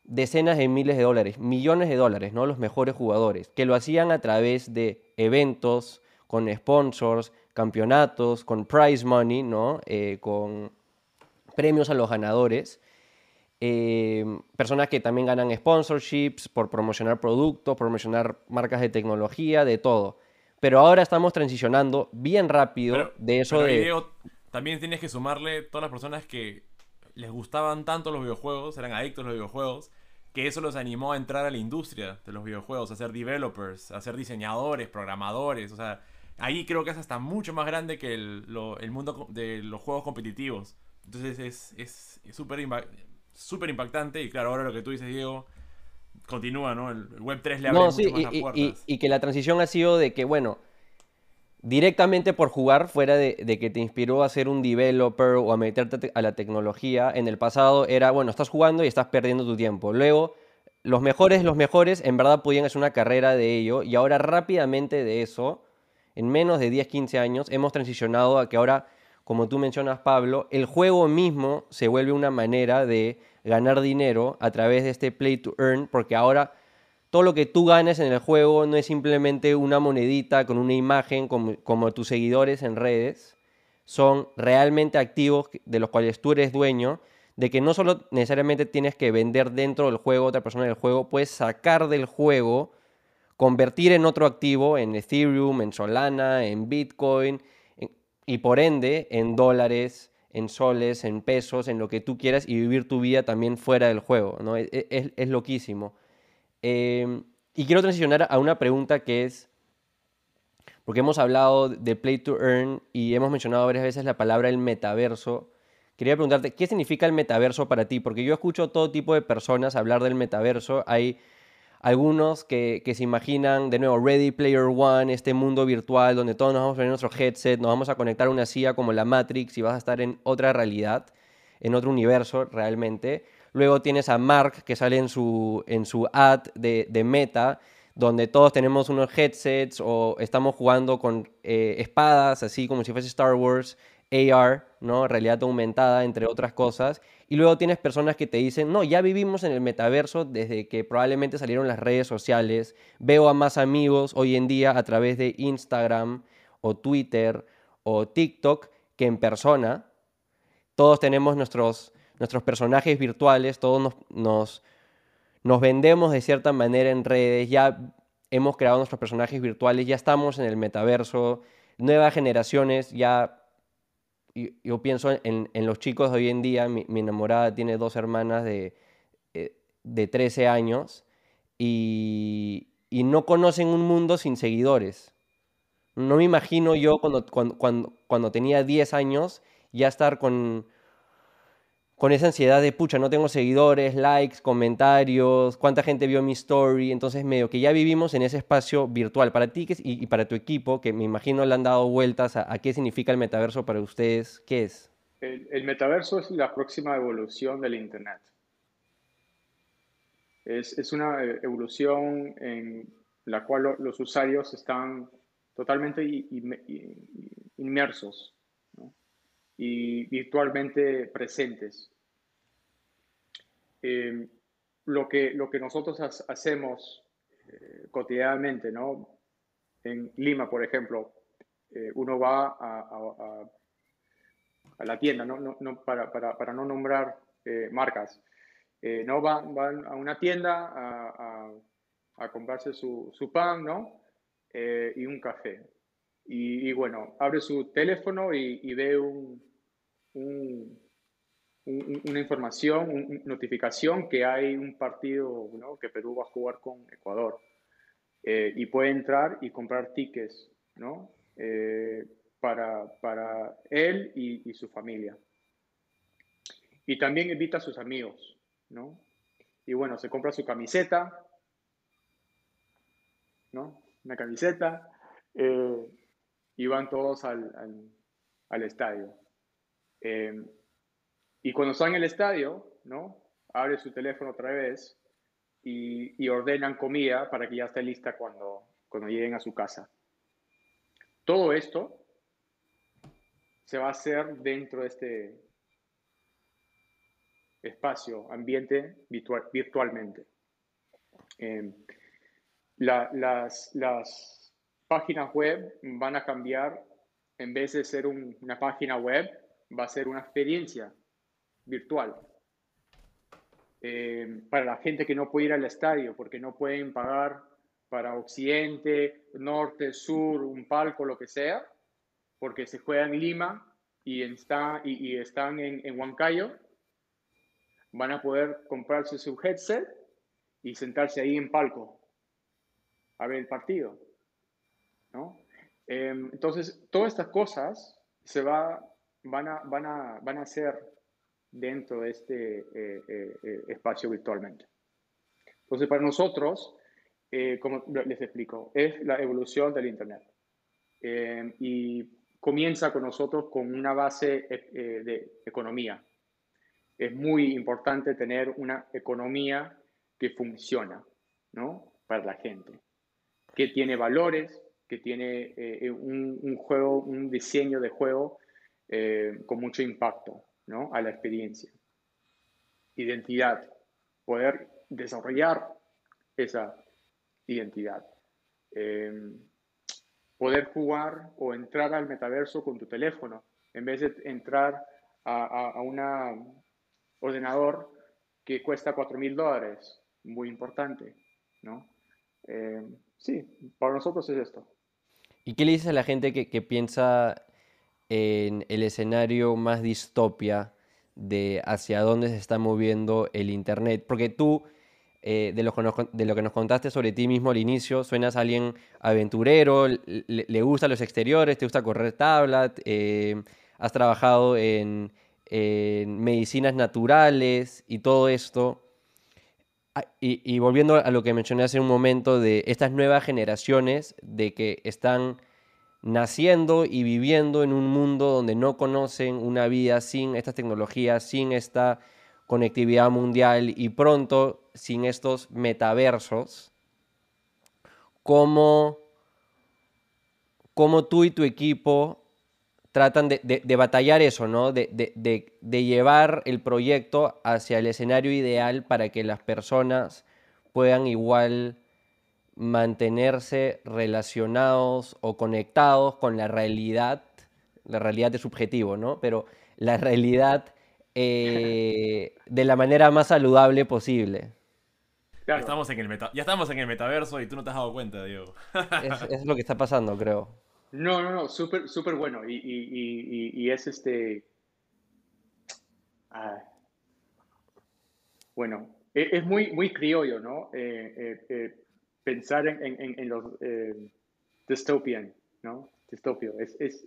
decenas de miles de dólares, millones de dólares, ¿no? Los mejores jugadores, que lo hacían a través de eventos, con sponsors, campeonatos, con prize money, ¿no? Eh, con premios a los ganadores. Eh, personas que también ganan sponsorships por promocionar productos, promocionar marcas de tecnología, de todo. Pero ahora estamos transicionando bien rápido de eso de... también tienes que sumarle todas las personas que les gustaban tanto los videojuegos, eran adictos a los videojuegos, que eso los animó a entrar a la industria de los videojuegos, a ser developers, a ser diseñadores, programadores, o sea, ahí creo que es hasta mucho más grande que el, mundo de los juegos competitivos. Entonces es súper súper impactante y claro, ahora lo que tú dices, Diego, continúa, ¿no? El, Web3 le abre mucho más y, las puertas. Y, que la transición ha sido de que, bueno, directamente por jugar, fuera de, que te inspiró a ser un developer o a meterte a la tecnología, en el pasado era, bueno, estás jugando y estás perdiendo tu tiempo. Luego, los mejores, los mejores, en verdad podían hacer una carrera de ello y ahora rápidamente de eso, en menos de 10, 15 años, hemos transicionado a que ahora, como tú mencionas, Pablo, el juego mismo se vuelve una manera de ganar dinero a través de este play to earn, porque ahora todo lo que tú ganes en el juego no es simplemente una monedita con una imagen como, tus seguidores en redes, son realmente activos de los cuales tú eres dueño, de que no solo necesariamente tienes que vender dentro del juego otra persona del juego, puedes sacar del juego, convertir en otro activo, en Ethereum, en Solana, en Bitcoin, y por ende en dólares, en soles, en pesos, en lo que tú quieras y vivir tu vida también fuera del juego, ¿no? E, e, es, es loquísimo. Em, y quiero transicionar a una pregunta que es, porque hemos hablado de Play to Earn y hemos mencionado varias veces la palabra el metaverso. Quería preguntarte, ¿qué significa el metaverso para ti? Porque yo escucho todo tipo de personas hablar del metaverso. Hay algunos que, que, se imaginan, de nuevo, Ready Player One, este mundo virtual donde todos nos vamos a poner nuestro headset, nos vamos a conectar a una silla como la Matrix y vas a estar en otra realidad, en otro universo realmente. Luego tienes a Mark que sale en su, en su ad de, Meta, donde todos tenemos unos headsets o estamos jugando con eh, espadas, así como si fuese Star Wars, AR, ¿no? Realidad aumentada, entre otras cosas. Y luego tienes personas que te dicen, no, ya vivimos en el metaverso desde que probablemente salieron las redes sociales. Veo a más amigos hoy en día a través de Instagram o Twitter o TikTok que en persona. Todos tenemos nuestros nuestros personajes virtuales, todos nos, nos, vendemos de cierta manera en redes, ya hemos creado nuestros personajes virtuales, ya estamos en el metaverso, nuevas generaciones, ya yo, pienso en, los chicos de hoy en día, mi, enamorada tiene dos hermanas de, eh, de 13 años y, no conocen un mundo sin seguidores. No me imagino yo cuando, cuando, cuando tenía 10 años ya estar con, con esa ansiedad de, pucha, no tengo seguidores, likes, comentarios, cuánta gente vio mi story, entonces medio que ya vivimos en ese espacio virtual. Para ti y, para tu equipo, que me imagino le han dado vueltas a, qué significa el metaverso para ustedes, ¿qué es? El, metaverso es la próxima evolución del Internet. Es, una evolución en la cual los usuarios están totalmente inmersos y virtualmente presentes. Em, lo, que, lo que nosotros hacemos eh, cotidianamente, ¿no? En Lima, por ejemplo, eh, uno va a, a, la tienda, ¿no? No, no para, para, para, no nombrar eh, marcas, no van, van, a una tienda a, comprarse su, su, pan, ¿no? y un café. Y, bueno, abre su teléfono y, ve un, un una información, una notificación que hay un partido ¿no? que Perú va a jugar con Ecuador. Eh, y puede entrar y comprar tickets ¿no? Eh, para, para, él y, y, su familia. Y también invita a sus amigos. ¿no? Y bueno, se compra su camiseta, ¿no? una camiseta, Eh, iban todos al, al, estadio. Eh, y cuando están en el estadio, ¿no? Abre su teléfono otra vez y, y, ordenan comida para que ya esté lista cuando, cuando lleguen a su casa. Todo esto se va a hacer dentro de este espacio, ambiente virtual, virtualmente. Eh, las, las, páginas web van a cambiar, en vez de ser una página web, va a ser una experiencia virtual. Eh, para la gente que no puede ir al estadio porque no pueden pagar para occidente, norte, sur, un palco, lo que sea, porque se juega en Lima y, está, y, están en, en, Huancayo, van a poder comprarse su headset y sentarse ahí en palco a ver el partido. ¿No? Em, entonces, todas estas cosas se va, van, a, van, a, van a ser dentro de este eh, eh, eh, espacio virtualmente. Entonces, para nosotros, como les explico, es la evolución del Internet. Em, y comienza con nosotros con una base de economía. Es muy importante tener una economía que funciona, ¿no? Para la gente, que tiene valores, que tiene un, un, juego, un diseño de juego con mucho impacto, ¿no? A la experiencia. Identidad. Poder desarrollar esa identidad. Poder jugar o entrar al metaverso con tu teléfono en vez de entrar a, un ordenador que cuesta 4 mil dólares. Muy importante, ¿no? Sí, para nosotros es esto. ¿Y qué le dices a la gente que, piensa en el escenario más distopia de hacia dónde se está moviendo el Internet. Porque tú, eh, de, lo que nos, contaste sobre ti mismo al inicio, suenas a alguien aventurero, le, gustan los exteriores, te gusta correr tabla, eh, has trabajado en, medicinas naturales y todo esto. Ah, y, volviendo a lo que mencioné hace un momento de estas nuevas generaciones de que están naciendo y viviendo en un mundo donde no conocen una vida sin estas tecnologías, sin esta conectividad mundial y pronto sin estos metaversos, ¿cómo, cómo tú y tu equipo tratan de, batallar eso, ¿no? De, de, llevar el proyecto hacia el escenario ideal para que las personas puedan igual mantenerse relacionados o conectados con la realidad, la realidad es subjetivo, ¿no? Pero la realidad eh, de la manera más saludable posible. Ya, estamos en el ya estamos en el metaverso y tú no te has dado cuenta, Diego. es, lo que está pasando, creo. No, no, no, súper súper bueno. Y, es este... Ah, bueno, e, es, muy, muy criollo, ¿no? Eh, eh, pensar en, los eh, dystopian, ¿no? Distopio. Es, es,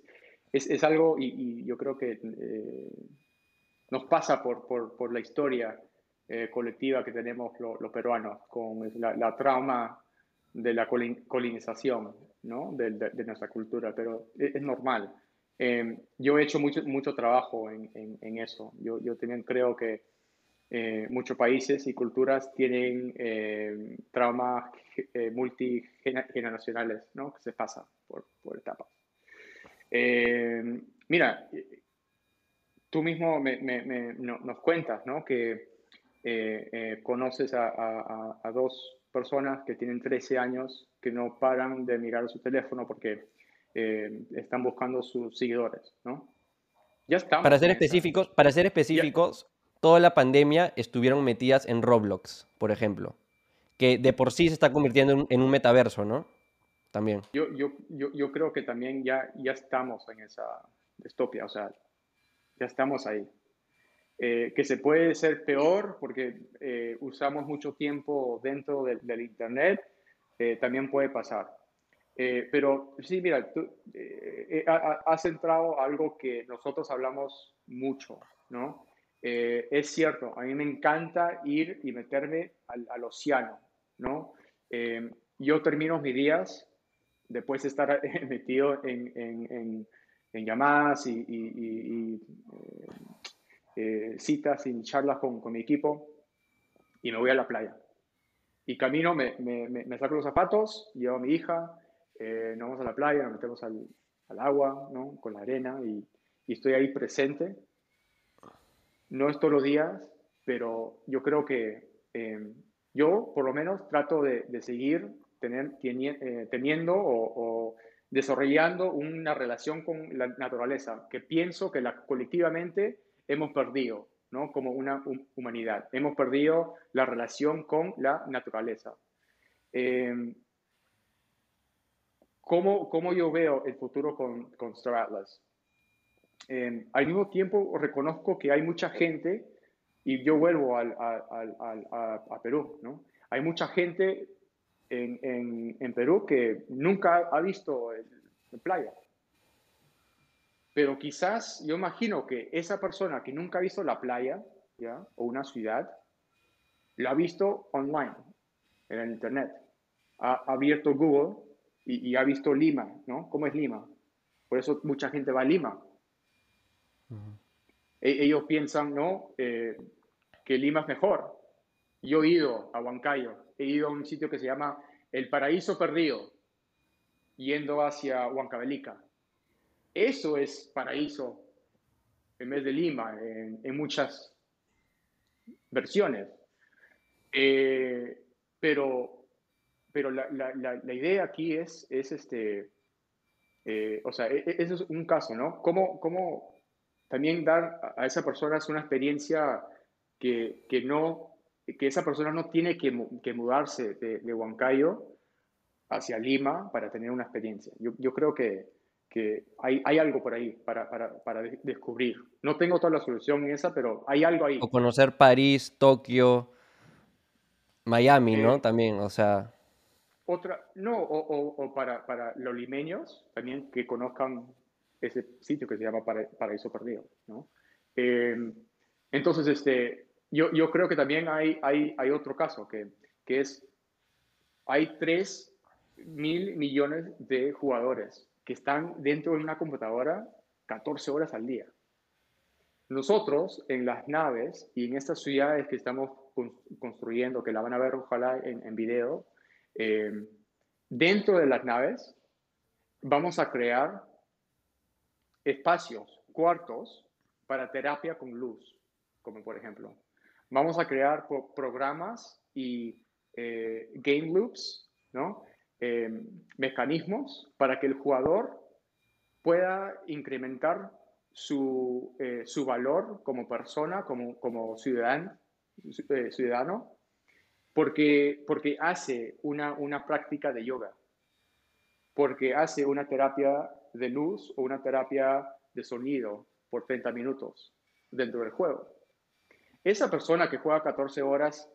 es, algo, y, yo creo que eh, nos pasa por, por, por la historia eh, colectiva que tenemos los peruanos, con la, trauma de la colonización ¿no? de, de, nuestra cultura, pero es, normal. yo he hecho mucho, mucho trabajo en, en, eso. Yo, yo también creo que eh, muchos países y culturas tienen eh, traumas eh, multigeneracionales, ¿no? Que se pasa por, por etapas. Eh, mira, tú mismo me, me, nos cuentas, ¿no? Que conoces a, a, dos personas que tienen 13 años que no paran de mirar su teléfono porque están buscando sus seguidores, ¿no? Ya estamos. Para ser específicos, para ser específicos, toda la pandemia estuvieron metidas en Roblox, por ejemplo, que de por sí se está convirtiendo en, un metaverso, ¿no? También. Yo, yo, yo, yo, creo que también ya, ya estamos en esa distopia, o sea, ya estamos ahí. Eh, que se puede ser peor porque eh, usamos mucho tiempo dentro del Internet, eh, también puede pasar. pero sí, mira, tú has entrado algo que nosotros hablamos mucho, ¿no? Eh, es cierto, a mí me encanta ir y meterme al, océano, ¿no? Eh, yo termino mis días después de estar metido en, llamadas y, citas y charlas con, mi equipo, y me voy a la playa. Y camino, me, me, saco los zapatos, llevo a mi hija, nos vamos a la playa, nos metemos al, al agua, ¿no? Con la arena y, y estoy ahí presente. No es todos los días, pero yo creo que em, yo por lo menos trato de, de seguir tener, eh, teniendo o, desarrollando una relación con la naturaleza que pienso que la, colectivamente hemos perdido, ¿no? Como una humanidad. Hemos perdido la relación con la naturaleza. Eh, ¿cómo, ¿Cómo yo veo el futuro con, con Star Atlas? Eh, al mismo tiempo reconozco que hay mucha gente, y yo vuelvo al, al, al, a, a, Perú, ¿no? Hay mucha gente en, en, en Perú que nunca ha visto el, playa. Pero quizás yo imagino que esa persona que nunca ha visto la playa, ¿ya? O una ciudad, la ha visto online, en el internet. Ha, abierto Google y, y, ha visto Lima, ¿no? ¿Cómo es Lima? Por eso mucha gente va a Lima, e-, ellos piensan, ¿no? Eh, que Lima es mejor. Yo he ido a Huancayo, he ido a un sitio que se llama El Paraíso Perdido, yendo hacia Huancavelica. Eso es paraíso en vez de Lima, en, muchas versiones. Eh, pero pero la, la, idea aquí es, es este, eh, o sea, e-, e-, eso es un caso, ¿no? ¿Cómo, cómo también dar a esa persona una experiencia que, que, no, que esa persona no tiene que, que mudarse de, de, Huancayo hacia Lima para tener una experiencia. Yo, yo creo que, que hay, hay, algo por ahí para, para, para, descubrir. No tengo toda la solución en esa, pero hay algo ahí. O conocer París, Tokio, Miami, ¿no? Eh, también, o sea... Otra, no, o, o, o para, para los limeños, también que conozcan ese sitio que se llama Paraíso Perdido, ¿no? Em, entonces, este, yo, yo, creo que también hay, hay, hay otro caso, que, que es, hay 3 mil millones de jugadores que están dentro de una computadora 14 horas al día. Nosotros en las naves y en estas ciudades que estamos construyendo, que la van a ver ojalá en, video, eh, dentro de las naves vamos a crear espacios, cuartos para terapia con luz, como por ejemplo. Vamos a crear programas y eh, game loops, ¿no? Eh, mecanismos para que el jugador pueda incrementar su, eh, su valor como persona, como, como ciudadano, ciudadano porque, porque hace una, una práctica de yoga, porque hace una terapia de luz o una terapia de sonido por 30 minutos dentro del juego. Esa persona que juega 14 horas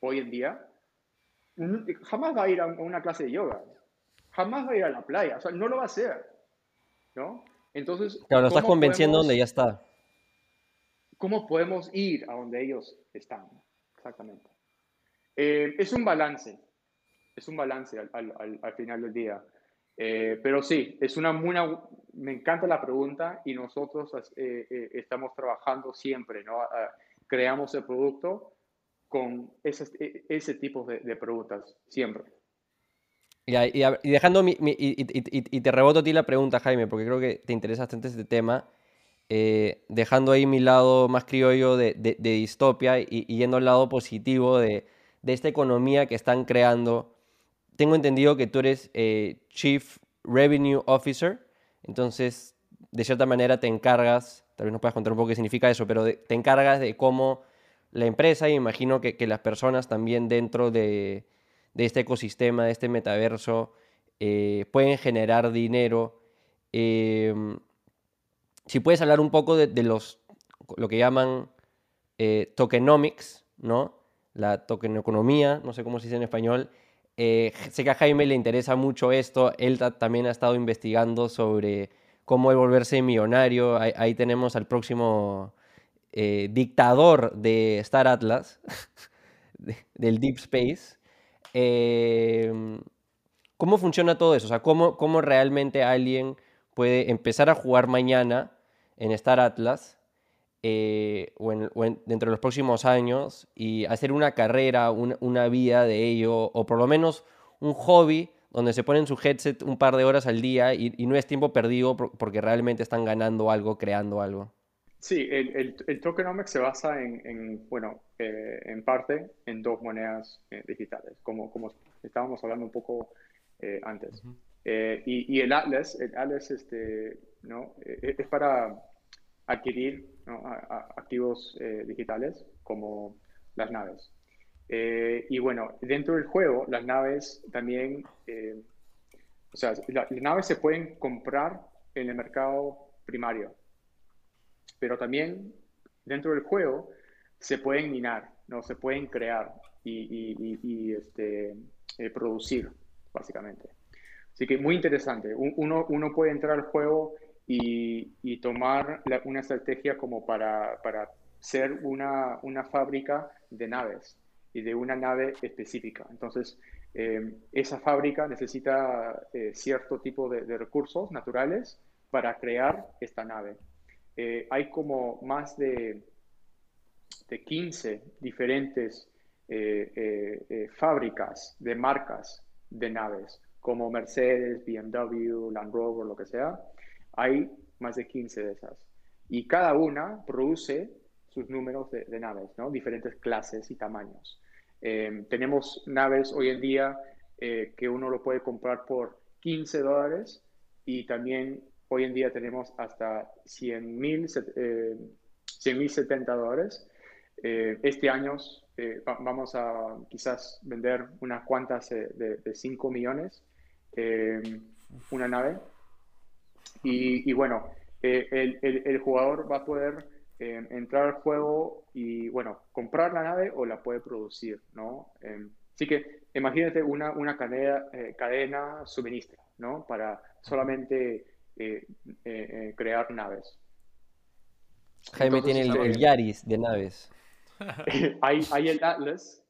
hoy en día jamás va a ir a una clase de yoga, jamás va a ir a la playa, o sea, no lo va a hacer, ¿no? Entonces, claro, lo estás convenciendo donde ya está. ¿Cómo podemos ir a donde ellos están? Exactamente. Eh, es un balance, es un balance al, al, al final del día. Eh, pero sí, es una muy, me encanta la pregunta y nosotros eh, eh, estamos trabajando siempre, ¿no? creamos el producto con ese, e, ese tipo de, preguntas, siempre. Y, dejando y, te reboto a ti la pregunta, Jaime, porque creo que te interesa bastante este tema. dejando ahí mi lado más criollo de, de, de distopia y, yendo al lado positivo de, esta economía que están creando tengo entendido que tú eres eh, Chief Revenue Officer, entonces de cierta manera te encargas, tal vez nos puedas contar un poco qué significa eso, pero te encargas de cómo la empresa y imagino que, las personas también dentro de, este ecosistema, de este metaverso, eh, pueden generar dinero. Em, si puedes hablar un poco de, los, lo que llaman eh, tokenomics, ¿no? La tokenoeconomía, no sé cómo se dice en español, eh, sé que a Jaime le interesa mucho esto, él también ha estado investigando sobre cómo volverse millonario, ahí, tenemos al próximo eh, dictador de Star Atlas, del Deep Space. Em, ¿Cómo funciona todo eso? O sea, ¿cómo, realmente alguien puede empezar a jugar mañana en Star Atlas eh, o, dentro de los próximos años y hacer una carrera, una vida de ello, o por lo menos un hobby donde se ponen su headset un par de horas al día y, no es tiempo perdido porque realmente están ganando algo, creando algo. Sí, el, el, tokenomics se basa en, bueno, eh, en parte en dos monedas eh, digitales, como, como estábamos hablando un poco eh, antes. y, y, el Atlas, el Atlas este, ¿no? es para adquirir activos digitales como las naves. Eh, y bueno, dentro del juego, las naves también, eh, o sea, las naves se pueden comprar en el mercado primario, pero también dentro del juego se pueden minar, ¿no? Se pueden crear y, este, eh, producir, básicamente. Así que muy interesante. Uno, uno puede entrar al juego y, tomar una estrategia como para, para ser una, una fábrica de naves y de una nave específica. Entonces, eh, esa fábrica necesita eh, cierto tipo de, recursos naturales para crear esta nave. Eh, hay como más de, de 15 diferentes fábricas de marcas de naves, como Mercedes, BMW, Land Rover, lo que sea. Hay más de 15 de esas. Y cada una produce sus números de, naves, ¿no? diferentes clases y tamaños. Em, tenemos naves hoy en día eh, que uno lo puede comprar por 15 dólares y también hoy en día tenemos hasta 100 mil eh, 70 dólares. Eh, este año eh, vamos a quizás vender unas cuantas de, 5 millones em, una nave. Y, bueno, el, el, jugador va a poder entrar al juego y, bueno, comprar la nave o la puede producir, ¿no? Em, así que imagínate una, una cadena, eh, cadena suministra, ¿no? Para solamente eh, eh, crear naves. Jaime tiene el, Yaris de naves. hay, hay el Atlas.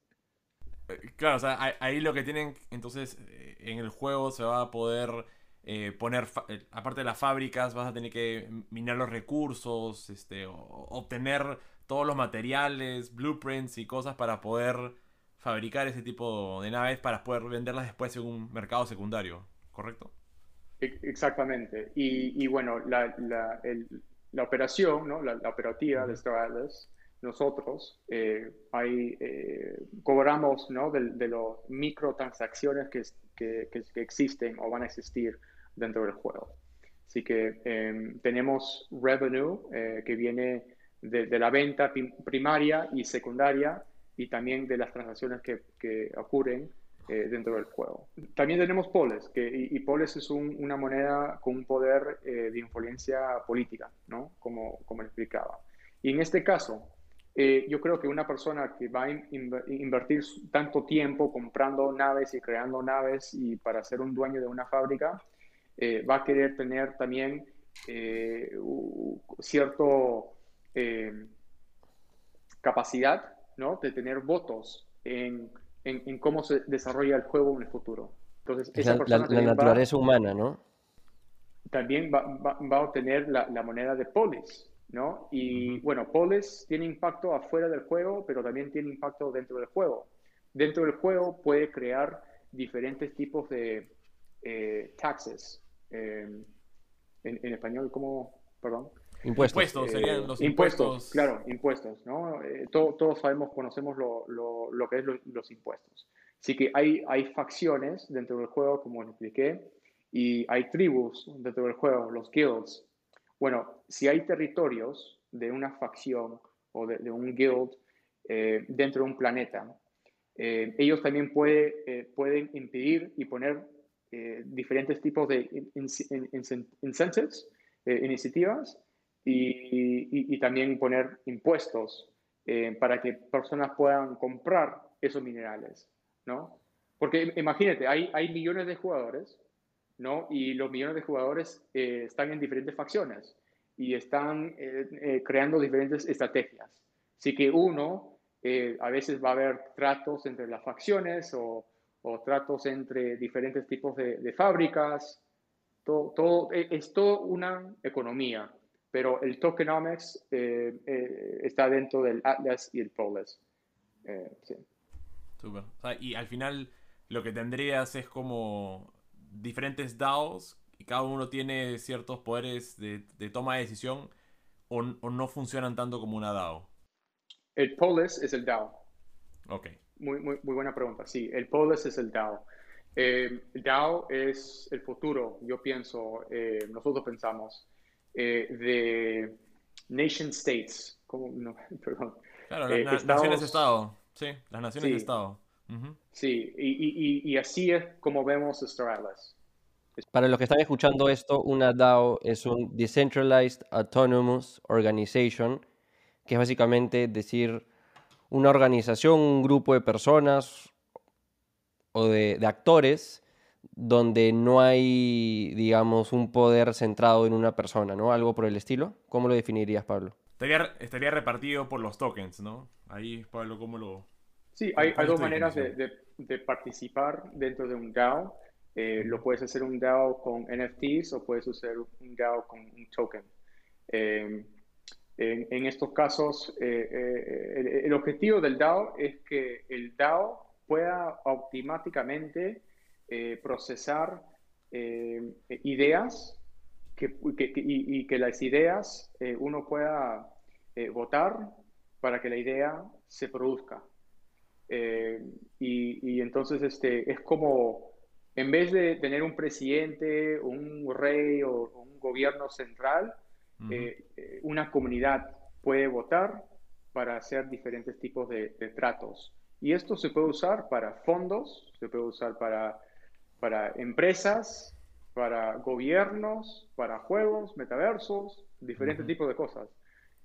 Claro, o sea, ahí lo que tienen, entonces, en el juego se va a poder eh, poner, eh, aparte de las fábricas, vas a tener que minar los recursos, este, obtener todos los materiales, blueprints y cosas para poder fabricar ese tipo de naves para poder venderlas después en un mercado secundario, ¿correcto? Exactamente. Y, bueno, la, la, la, operación, ¿no? la, operativa de Star nosotros eh, cobramos ¿no? de, de las microtransacciones que, que, que, existen o van a existir dentro del juego. Así que em, tenemos revenue eh, que viene de, la venta primaria y secundaria y también de las transacciones que, que ocurren eh, dentro del juego. También tenemos Poles, que, y, Poles es una moneda con un poder eh, de influencia política, ¿no? Como, como explicaba. Y en este caso, yo creo que una persona que va a invertir tanto tiempo comprando naves y creando naves y para ser un dueño de una fábrica, eh, va a querer tener también eh, cierto eh, capacidad ¿no? de tener votos en, en, cómo se desarrolla el juego en el futuro. Entonces, esa la, la, naturaleza humana, ¿no? También va, va, a obtener la, la, moneda de Polis, ¿no? Y bueno, Polis tiene impacto afuera del juego, pero también tiene impacto dentro del juego. Dentro del juego puede crear diferentes tipos de taxes, en, español, ¿cómo? Perdón. Impuestos. serían los impuestos, Claro, impuestos, ¿no? Eh, todos sabemos, conocemos lo, lo, que es los impuestos. Así que hay, hay facciones dentro del juego, como les expliqué, y hay tribus dentro del juego, los guilds. Bueno, si hay territorios de una facción o de, un guild eh, dentro de un planeta, eh, ellos también puede, pueden impedir y poner eh, diferentes tipos de incentives, eh, iniciativas, y, también poner impuestos eh, para que personas puedan comprar esos minerales, ¿no? Porque imagínate, hay, hay millones de jugadores, ¿no? Y los millones de jugadores están en diferentes facciones y están creando diferentes estrategias. Así que uno, a veces va a haber tratos entre las facciones o o tratos entre diferentes tipos de, fábricas. Todo, todo, e, es todo una economía, pero el tokenomics eh, eh, está dentro del Atlas y el Polis. Eh, sí. Super. y al final lo que tendrías es como diferentes DAOs y cada uno tiene ciertos poderes de, toma de decisión o, no funcionan tanto como una DAO. El Polis es el DAO. Ok. Muy, muy, muy buena pregunta. Sí, el Polis es el DAO. el DAO es el futuro, yo pienso, nosotros pensamos, de nation states. ¿Cómo? perdón. Claro, las naciones-estado. Sí, las naciones de Estado. Sí, y, así es como vemos Star Atlas. Para los que están escuchando esto, una DAO es un Decentralized Autonomous Organization, que es básicamente decir una organización, un grupo de personas o de, actores donde no hay, digamos, un poder centrado en una persona, ¿no? Algo por el estilo. ¿Cómo lo definirías, Pablo? Estaría, estaría repartido por los tokens, ¿no? Ahí, Pablo, ¿cómo lo...? Sí, hay, hay dos maneras de, de, participar dentro de un DAO. Eh, lo puedes hacer un DAO con NFTs o puedes hacer un DAO con un token. Eh, en, en, estos casos, eh, el, el, objetivo del DAO es que el DAO pueda automáticamente procesar ideas que, que, y, y, que las ideas uno pueda votar para que la idea se produzca. Eh, y, entonces este, es como, en vez de tener un presidente, un rey o un gobierno central, eh, eh, una comunidad puede votar para hacer diferentes tipos de, tratos. Y esto se puede usar para fondos, se puede usar para, para empresas, para gobiernos, para juegos, metaversos, diferentes tipos de cosas.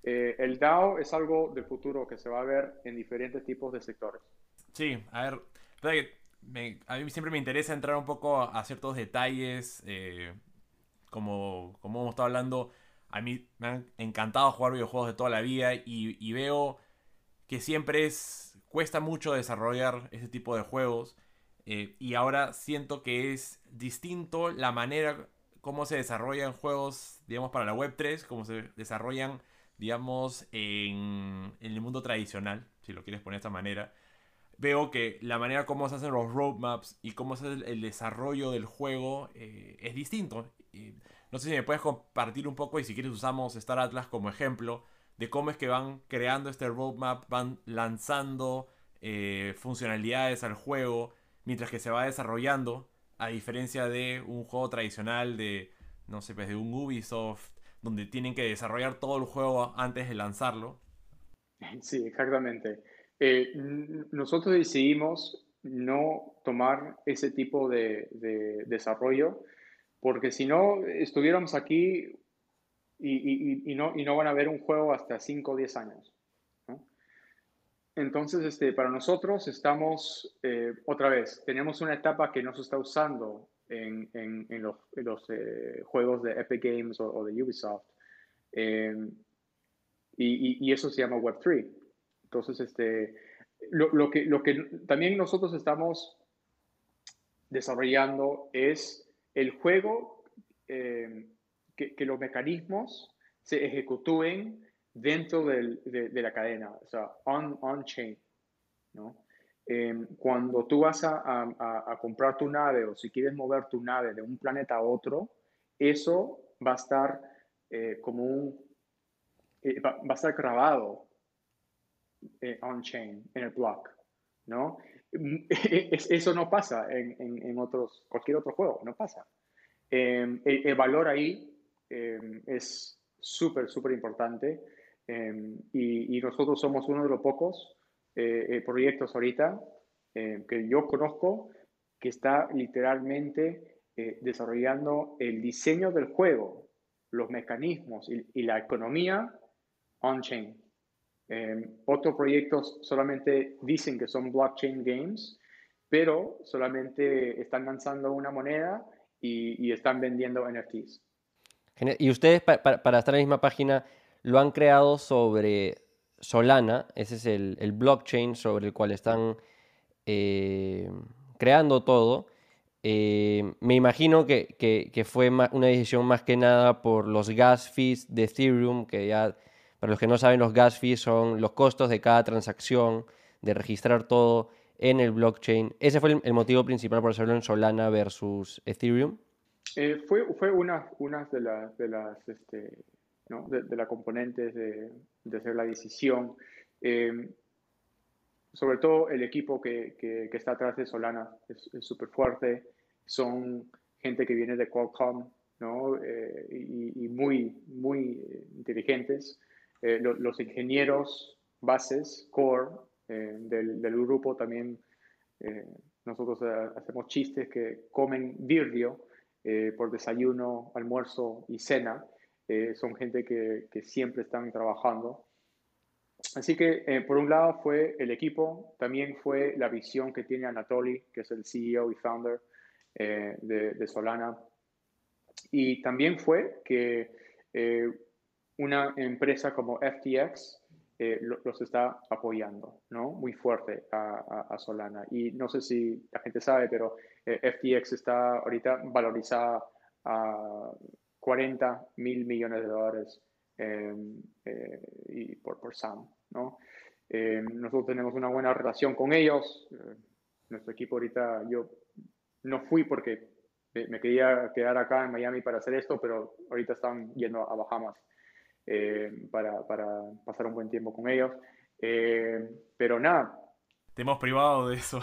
Eh, el DAO es algo del futuro que se va a ver en diferentes tipos de sectores. Sí, a ver, a mí siempre me interesa entrar un poco a, ciertos detalles, eh, como, como hemos estado hablando, a mí me han encantado jugar videojuegos de toda la vida y, veo que siempre es, cuesta mucho desarrollar ese tipo de juegos eh, y ahora siento que es distinto la manera como se desarrollan juegos, digamos, para la Web3, como se desarrollan digamos, en, el mundo tradicional, si lo quieres poner de esta manera, veo que la manera como se hacen los roadmaps y cómo se hace el, desarrollo del juego eh, es distinto. no sé si me puedes compartir un poco y si quieres usamos Star Atlas como ejemplo de cómo es que van creando este roadmap, van lanzando eh, funcionalidades al juego mientras que se va desarrollando, a diferencia de un juego tradicional de, no sé, pues de un Ubisoft donde tienen que desarrollar todo el juego antes de lanzarlo. Sí, exactamente. Eh, nosotros decidimos no tomar ese tipo de, desarrollo porque si no estuviéramos aquí y, no, y no van a ver un juego hasta 5 o 10 años. Entonces, este, para nosotros estamos, eh, otra vez, tenemos una etapa que no se está usando en, en, los, eh, juegos de Epic Games o, de Ubisoft. Em, y, eso se llama Web3. Entonces, este, lo, lo, que, lo que también nosotros estamos desarrollando es el juego, em, que, que, los mecanismos se ejecutúen dentro del, de, de, la cadena, o sea, on-chain, ¿no? Em, cuando tú vas a, a, comprar tu nave o si quieres mover tu nave de un planeta a otro, eso va a estar eh, como un, eh, va, a estar grabado eh, on-chain, en el block, ¿no? eso no pasa en, en, otros, cualquier otro juego, no pasa. Em, el, valor ahí em, es súper, súper importante y, y nosotros somos uno de los pocos eh, eh, proyectos ahorita eh, que yo conozco que está literalmente desarrollando el diseño del juego, los mecanismos y, la economía on-chain. otros proyectos solamente dicen que son blockchain games, pero solamente están lanzando una moneda y, están vendiendo NFTs. Y ustedes, para estar en la misma página, lo han creado sobre Solana, ese es el, blockchain sobre el cual están, eh, creando todo. Eh, me imagino que, que, fue una decisión más que nada por los gas fees de Ethereum, que ya, para los que no saben, los gas fees son los costos de cada transacción, de registrar todo en el blockchain. ¿Ese fue el, motivo principal por hacerlo en Solana versus Ethereum? Eh, fue, fue una, una de, de las este, de, las componentes de, de, hacer la decisión. Eh, sobre todo el equipo que, que, está atrás de Solana es súper fuerte. Son gente que viene de Qualcomm ¿no? Eh, y, muy, muy inteligentes. Eh, los ingenieros bases, core del, del, grupo también, nosotros hacemos chistes que comen virdio por desayuno, almuerzo y cena. Son gente que, que siempre están trabajando Así que, eh, por un lado, fue el equipo, también fue la visión que tiene Anatoly, que es el CEO y founder eh, de, Solana. Y también fue que eh, una empresa como FTX los está apoyando, ¿no? Muy fuerte a, Solana. Y no sé si la gente sabe, pero FTX está ahorita valorizada a 40 mil millones de dólares y por, por SAM. ¿no? Eh, nosotros tenemos una buena relación con ellos. Eh, nuestro equipo ahorita, yo no fui porque me quería quedar acá en Miami para hacer esto, pero ahorita están yendo a Bahamas eh, para, para, pasar un buen tiempo con ellos. pero nada. Te hemos privado de eso.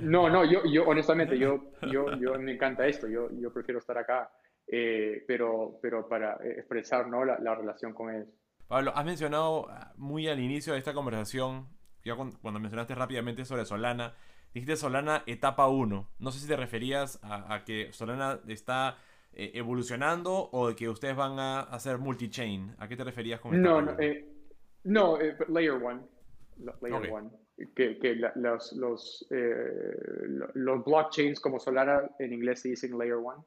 no, no, yo, yo honestamente, yo, yo, yo me encanta esto, yo, yo prefiero estar acá, pero, pero para expresar ¿no? la, la relación con ellos. Pablo, has mencionado ah, muy al inicio de esta conversación, ya cuando, mencionaste rápidamente sobre Solana, dijiste Solana etapa 1. No sé si te referías a, que Solana está eh, evolucionando o de que ustedes van a hacer multi-chain. ¿A qué te referías con No, no, eh, no eh, layer 1. Layer 1. Que, que los, los, los blockchains como Solana en inglés se dicen layer 1.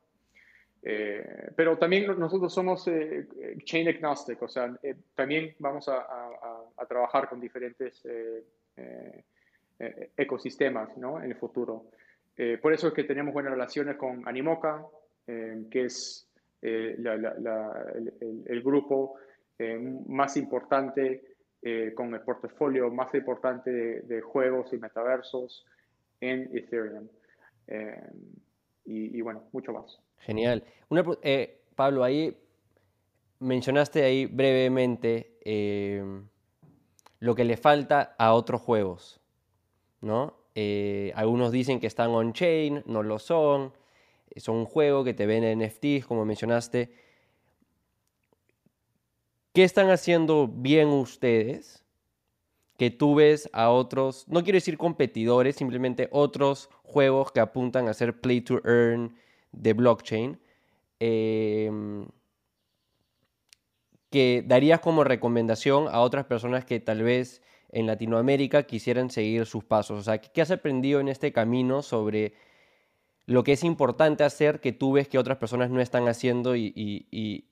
Eh, pero también nosotros somos eh, chain agnostic, o sea, eh, también vamos a, trabajar con diferentes ecosistemas ¿no? en el futuro. por eso es que tenemos buenas relaciones con Animoca, que es el, grupo más importante con el portafolio más importante de, juegos y metaversos en Ethereum. y bueno, mucho más. Genial. Eh, Pablo, ahí mencionaste ahí brevemente em, lo que le falta a otros juegos, ¿no? Eh, algunos dicen que están on-chain, no lo son, son un juego que te venden NFTs, como mencionaste. ¿Qué están haciendo bien ustedes? Que tú ves a otros, no quiero decir competidores, simplemente otros juegos que apuntan a ser play to earn, de blockchain em, que darías como recomendación a otras personas que tal vez en Latinoamérica quisieran seguir sus pasos? O sea, ¿qué has aprendido en este camino sobre lo que es importante hacer que tú ves que otras personas no están haciendo y,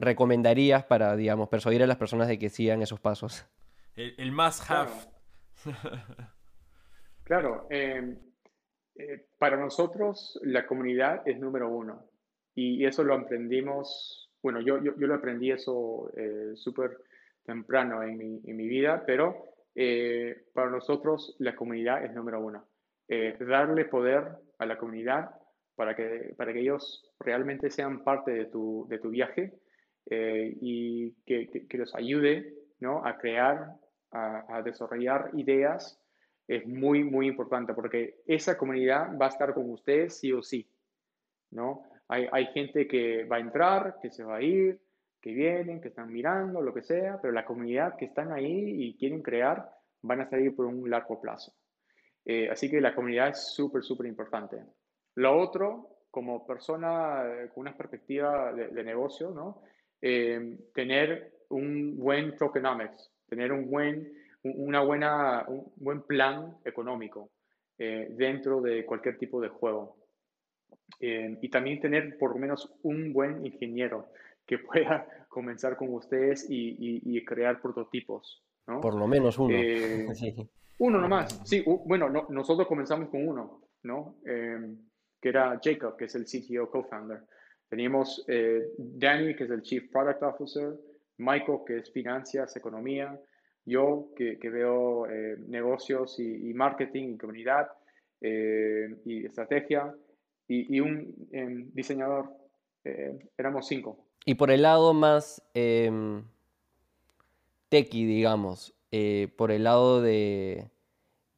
recomendarías para, digamos, persuadir a las personas de que sigan esos pasos? El, más have. Claro, em, eh, para nosotros la comunidad es número uno y, eso lo aprendimos, bueno, yo, yo, lo aprendí eso eh, súper temprano en mi, en mi, vida, pero eh, para nosotros la comunidad es número uno. darle poder a la comunidad para que, para que ellos realmente sean parte de tu, de tu viaje y que, que, los ayude ¿no? a crear, a, a desarrollar ideas es muy, muy importante porque esa comunidad va a estar con ustedes sí o sí, ¿no? Hay, hay gente que va a entrar, que se va a ir, que vienen, que están mirando, lo que sea, pero la comunidad que están ahí y quieren crear van a salir por un largo plazo. Eh, así que la comunidad es súper, súper importante. Lo otro, como persona eh, con una perspectiva de, negocio, ¿no? Eh, tener un buen tokenomics, tener un buen una buena, un buen plan económico eh, dentro de cualquier tipo de juego. Eh, y también tener por lo menos un buen ingeniero que pueda comenzar con ustedes y, crear prototipos ¿no? Por lo menos uno. Eh, Sí. Uno nomás. Sí, bueno, no- nosotros comenzamos con uno, ¿no? Eh, que era Jacob, que es el CTO co-founder. Teníamos eh, Danny, que es el Chief Product Officer, Michael, que es finanzas, economía, yo, que, que veo eh, negocios y, marketing y comunidad eh, y estrategia, y, y un em, diseñador. Eh, éramos cinco. Y por el lado más em, techie, digamos, por el lado de...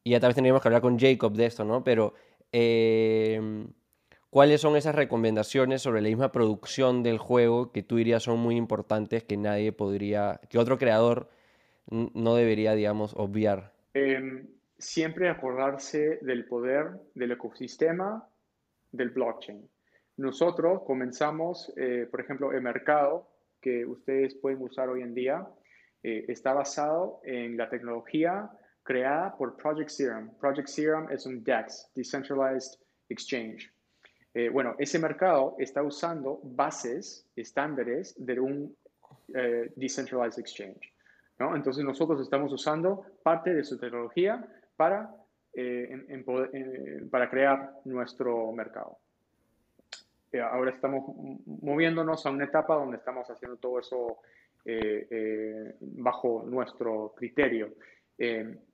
Y ya tal vez tendríamos que hablar con Jacob de esto, ¿no? Pero, em, ¿cuáles son esas recomendaciones sobre la misma producción del juego que tú dirías son muy importantes que nadie podría, que otro creador no debería, digamos, obviar? Em, siempre acordarse del poder del ecosistema del blockchain. Nosotros comenzamos, eh, por ejemplo, el mercado que ustedes pueden usar hoy en día eh, está basado en la tecnología creada por Project Serum. Project Serum es un DEX, Decentralized Exchange. Eh, bueno, ese mercado está usando bases, estándares de un Decentralized Exchange. ¿No? Entonces nosotros estamos usando parte de su tecnología para, eh, en- en eh, para crear nuestro mercado. Eh, ahora estamos moviéndonos a una etapa donde estamos haciendo todo eso eh, eh, bajo nuestro criterio.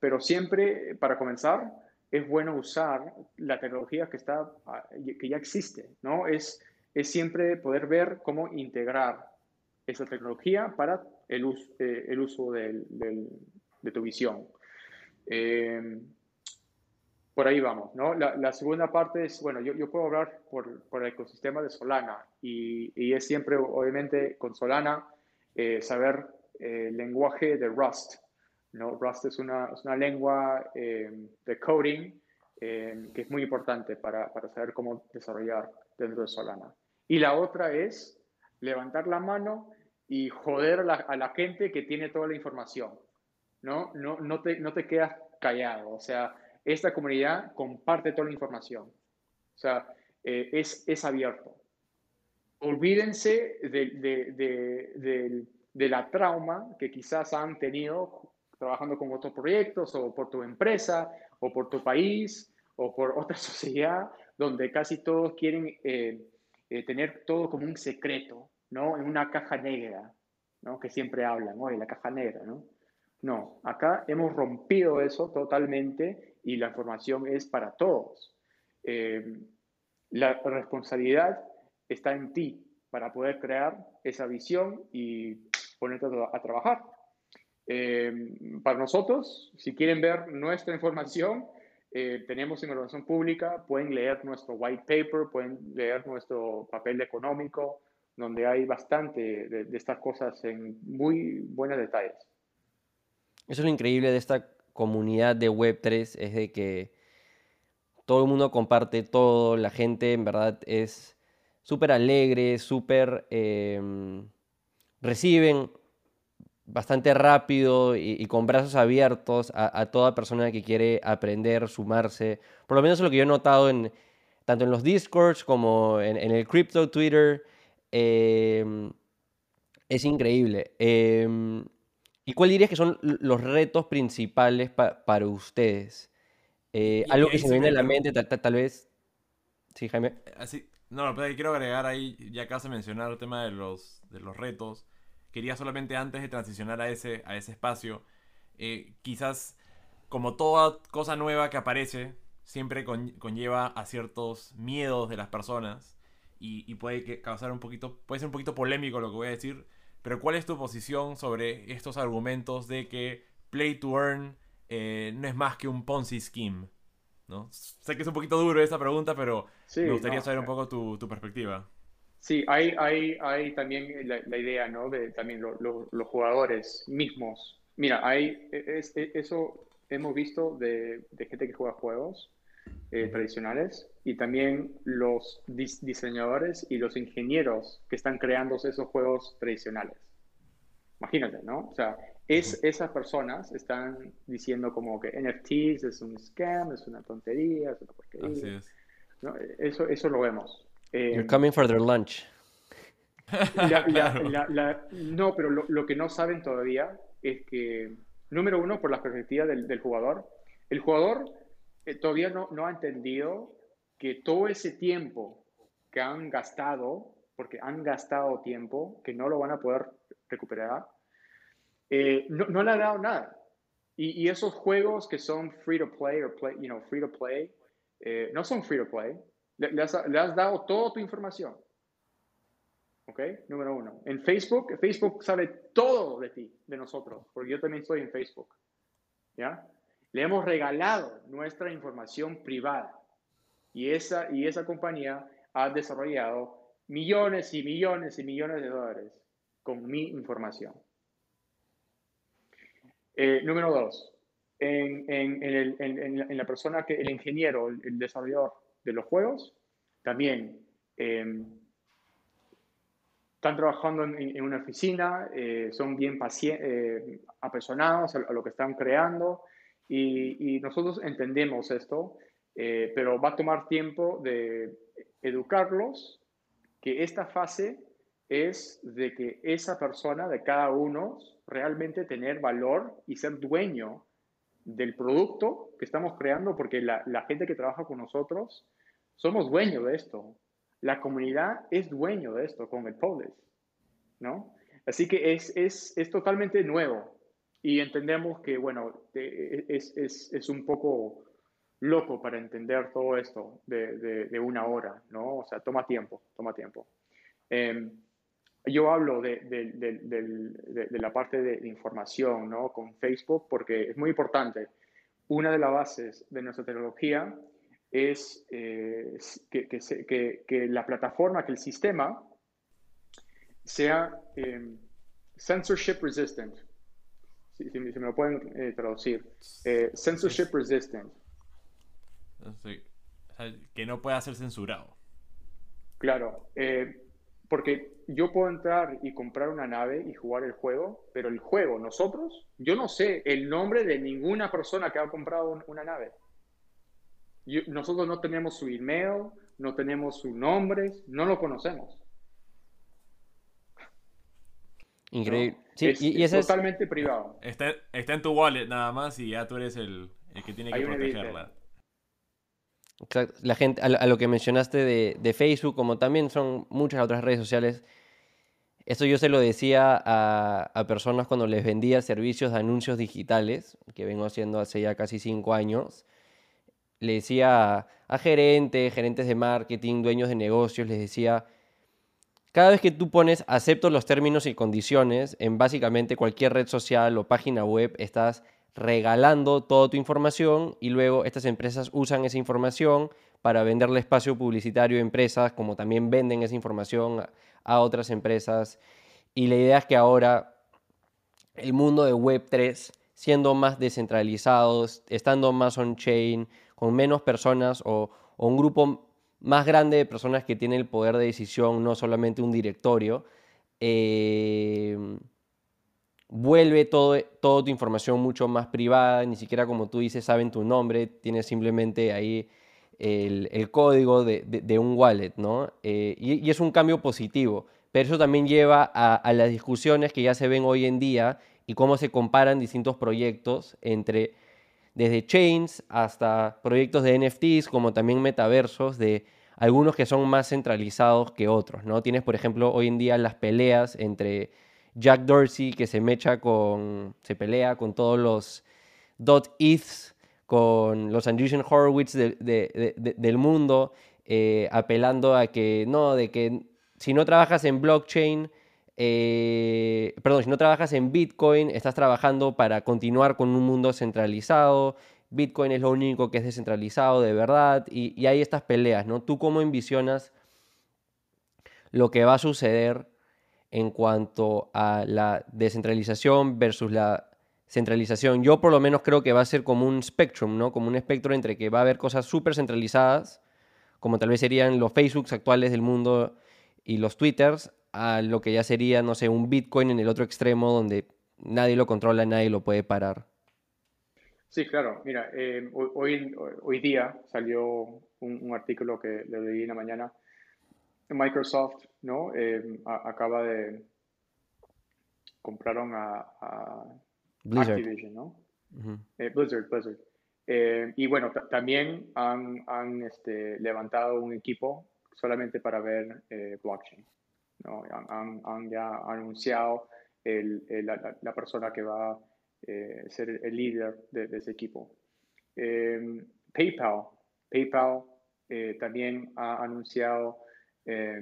Pero siempre, para comenzar, es bueno usar la tecnología que, está, ah, que ya existe, ¿no? Es, es siempre poder ver cómo integrar esa tecnología para eh, el uso del- de tu visión. Eh, por ahí vamos, ¿no? La, segunda parte es, bueno, yo, yo puedo hablar por, por el ecosistema de Solana y, y es siempre, obviamente, con Solana, eh, saber el lenguaje de Rust, ¿no? Rust es una, es una lengua de coding que es muy importante para, para saber cómo desarrollar dentro de Solana. Y la otra es levantar la mano y joder a la, a la gente que tiene toda la información, ¿no? No, no, te, no te quedas callado, o sea, esta comunidad comparte toda la información, o sea, eh, es, es abierto. Olvídense de, de, de, de, la trauma que quizás han tenido trabajando con otros proyectos o por tu empresa o por tu país o por otra sociedad donde casi todos quieren eh, eh, tener todo como un secreto, ¿no? En una caja negra, ¿no? Que siempre hablan, oye, la caja negra, ¿no? No, acá hemos rompido eso totalmente y la información es para todos. Eh, la responsabilidad está en ti para poder crear esa visión y ponerte a, trabajar. Eh, para nosotros, si quieren ver nuestra información, eh, tenemos información pública, pueden leer nuestro white paper, pueden leer nuestro papel económico, donde hay bastante de, estas cosas en muy buenos detalles. Eso es lo increíble de esta comunidad de Web3, es de que todo el mundo comparte todo, la gente en verdad es súper alegre, súper... eh, reciben bastante rápido y, con brazos abiertos a, toda persona que quiere aprender, sumarse. Por lo menos es lo que yo he notado en, tanto en los Discords como en el Crypto Twitter. Eh, es increíble. Eh, ¿y cuál dirías que son los retos principales pa- para ustedes? Eh, algo que se me viene a la mente, tal, tal- tal vez. Sí, Jaime. Así, no, no, pero quiero agregar ahí, ya acabas de mencionar el tema de los, de los retos. Quería solamente antes de transicionar a ese, a ese espacio, eh, quizás como toda cosa nueva que aparece, siempre con- conlleva a ciertos miedos de las personas y, y puede que causar un poquito, puede ser un poquito polémico lo que voy a decir, pero ¿cuál es tu posición sobre estos argumentos de que Play to Earn eh, no es más que un Ponzi Scheme? ¿no? Sé que es un poquito duro esa pregunta, pero Sí, me gustaría no, saber un eh, poco tu, tu perspectiva. Sí, hay, hay, hay también la, la idea, ¿no? De también lo- lo- los jugadores mismos. Mira, hay, es- es- eso hemos visto de, de gente que juega juegos eh, tradicionales y también los dis- diseñadores y los ingenieros que están creando esos juegos tradicionales. Imagínate, ¿no? O sea, es, esas personas están diciendo como que NFTs es un scam, es una tontería, es una Así porquería. es. ¿no? Eso, eso lo vemos. You're Eh, coming for their lunch. la- la- Claro. la- la- no, pero lo, lo que no saben todavía es que número uno, por la perspectiva del, jugador. El jugador eh, todavía no, no ha entendido que todo ese tiempo que han gastado, porque han gastado tiempo que no lo van a poder recuperar, eh, no, no, le ha dado nada. Y, y, esos juegos que son free to play play, you know, free to play, eh, no son free to play. Le, has, le, has, dado toda tu información. ¿Ok? Número uno. En Facebook, Facebook sabe todo de ti, de nosotros, porque yo también estoy en Facebook. ¿Ya? Le hemos regalado nuestra información privada. Y esa, y esa compañía ha desarrollado millones y millones y millones de dólares con mi información. Eh, número dos, en, en, en, la persona que, el ingeniero, el, desarrollador de los juegos, también em, están trabajando en, una oficina, eh, son bien eh, apersonado a, lo que están creando y, nosotros entendemos esto, eh, pero va a tomar tiempo de educarlos que esta fase es de que esa persona, de cada uno, realmente tener valor y ser dueño del producto que estamos creando, porque la, gente que trabaja con nosotros somos dueños de esto. La comunidad es dueño de esto con el Polis, ¿no? Así que es, es, es totalmente nuevo y entendemos que, bueno, es, es, es un poco loco para entender todo esto de, de, una hora, ¿no? O sea, toma tiempo, toma tiempo. Em, yo hablo de, de, la parte de información, ¿no? Con Facebook, porque es muy importante. Una de las bases de nuestra tecnología es eh, que, que, que, la plataforma, que el sistema sea em, censorship resistant. Si, si, me lo pueden eh, traducir. Eh, censorship resistant que no pueda ser censurado. Claro, eh, porque yo puedo entrar y comprar una nave y jugar el juego, pero el juego, nosotros, yo no sé el nombre de ninguna persona que ha comprado una nave. nosotros no tenemos su email, no tenemos sus nombres, no lo conocemos. Increíble. y, es totalmente privado. Está, está, en tu wallet nada más y ya tú eres el, el que tiene que protegerla. La gente, a, lo que mencionaste de, Facebook, como también son muchas otras redes sociales, esto yo se lo decía a, personas cuando les vendía servicios de anuncios digitales, que vengo haciendo hace ya casi cinco años. Le decía a, gerentes, gerentes de marketing, dueños de negocios, les decía, cada vez que tú pones acepto los términos y condiciones en básicamente cualquier red social o página web, estás regalando toda tu información y luego estas empresas usan esa información para venderle espacio publicitario a empresas, como también venden esa información a otras empresas. Y la idea es que ahora el mundo de Web3, siendo más descentralizados, estando más on-chain, con menos personas o, un grupo más grande de personas que tienen el poder de decisión, no solamente un directorio, eh, vuelve todo, toda tu información mucho más privada, ni siquiera como tú dices saben tu nombre, tienes simplemente ahí el, código de, un wallet, ¿no? Eh, y, es un cambio positivo, pero eso también lleva a, las discusiones que ya se ven hoy en día y cómo se comparan distintos proyectos entre desde chains hasta proyectos de NFTs, como también metaversos, de algunos que son más centralizados que otros, ¿no? Tienes, por ejemplo, hoy en día las peleas entre Jack Dorsey que se mecha con, se pelea con todos los dot eths, con los Andreessen Horowitz del mundo, eh, apelando a que no, de que si no trabajas en blockchain, eh, perdón, si no trabajas en Bitcoin, estás trabajando para continuar con un mundo centralizado. Bitcoin es lo único que es descentralizado de verdad y, y hay estas peleas, ¿no? ¿Tú cómo envisionas lo que va a suceder en cuanto a la descentralización versus la centralización. Yo por lo menos creo que va a ser como un spectrum, ¿no? Como un espectro entre que va a haber cosas súper centralizadas, como tal vez serían los Facebooks actuales del mundo y los Twitters, a lo que ya sería, no sé, un Bitcoin en el otro extremo donde nadie lo controla, nadie lo puede parar. Sí, claro. Mira, eh, hoy, hoy día salió un, un artículo que le leí en la mañana Microsoft, ¿no? Eh, acaba de compraron a, Blizzard. Activision, ¿no? Eh, Blizzard, Blizzard. Y bueno, ta- también han, han, este, levantado un equipo solamente para ver blockchain. ¿No? Han, ya anunciado la, persona que va a ser el líder de, ese equipo. Eh, PayPal, PayPal eh, también ha anunciado eh,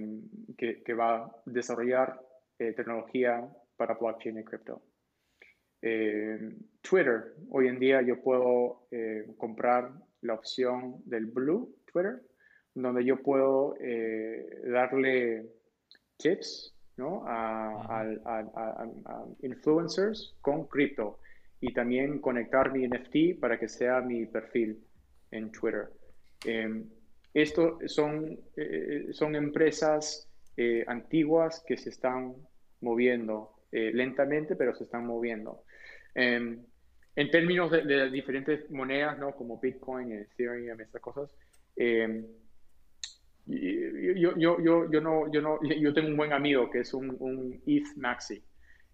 que, va a desarrollar eh, tecnología para blockchain y cripto. Eh, Twitter, hoy en día yo puedo eh, comprar la opción del Blue Twitter, donde yo puedo eh, darle tips ¿no? a, Ujú. al- a- a- a influencers con cripto y también conectar mi NFT para que sea mi perfil en Twitter. Eh, esto son, eh, son empresas eh, antiguas que se están moviendo eh, lentamente, pero se están moviendo. Eh, en términos de, de diferentes monedas, ¿no? como Bitcoin, Ethereum, estas cosas, eh, y- yo, yo, yo, yo, no, yo, no, yo tengo un buen amigo que es un, un ETH Maxi,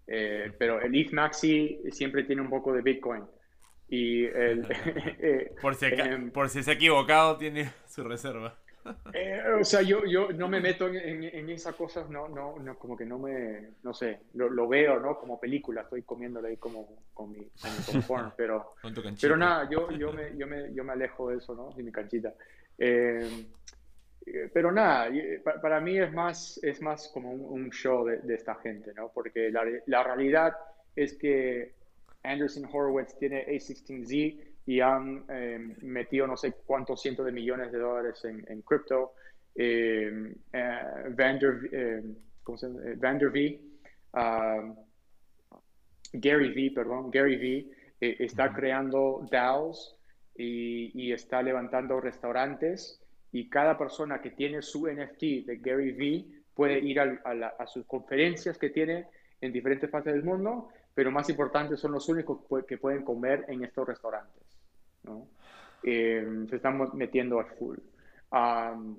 eh, pero el ETH Maxi siempre tiene un poco de Bitcoin. Y el, eh, Por si, Em. por si se ha equivocado, tiene su reserva. Eh, o sea, yo, yo no me meto en, en, en esas cosas, no, no, no, como que no me, no sé, lo, lo veo, ¿no? Como película, estoy comiéndole ahí como con mi, con mi popcorn, pero, pero nada, yo, yo, me, yo, me, yo me alejo de eso, ¿no? De mi canchita. Eh, eh, pero nada, pa- para mí es más, es más como un, show de, de esta gente, ¿no? Porque la, la realidad es que Anderson Horowitz tiene A16Z y han eh, metido no sé cuántos cientos de millones de dólares en, en cripto. Eh, eh, Vander, eh, ¿cómo se llama? Eh, Vandervee, ah, Gary V, perdón, Gary V eh, está creando DAOs y, y está levantando restaurantes y cada persona que tiene su NFT de Gary V puede ir al- a, la- a sus conferencias que tiene en diferentes partes del mundo, pero más importante son los únicos que pu- que pueden comer en estos restaurantes. ¿no? Eh, se están metiendo al full. Am,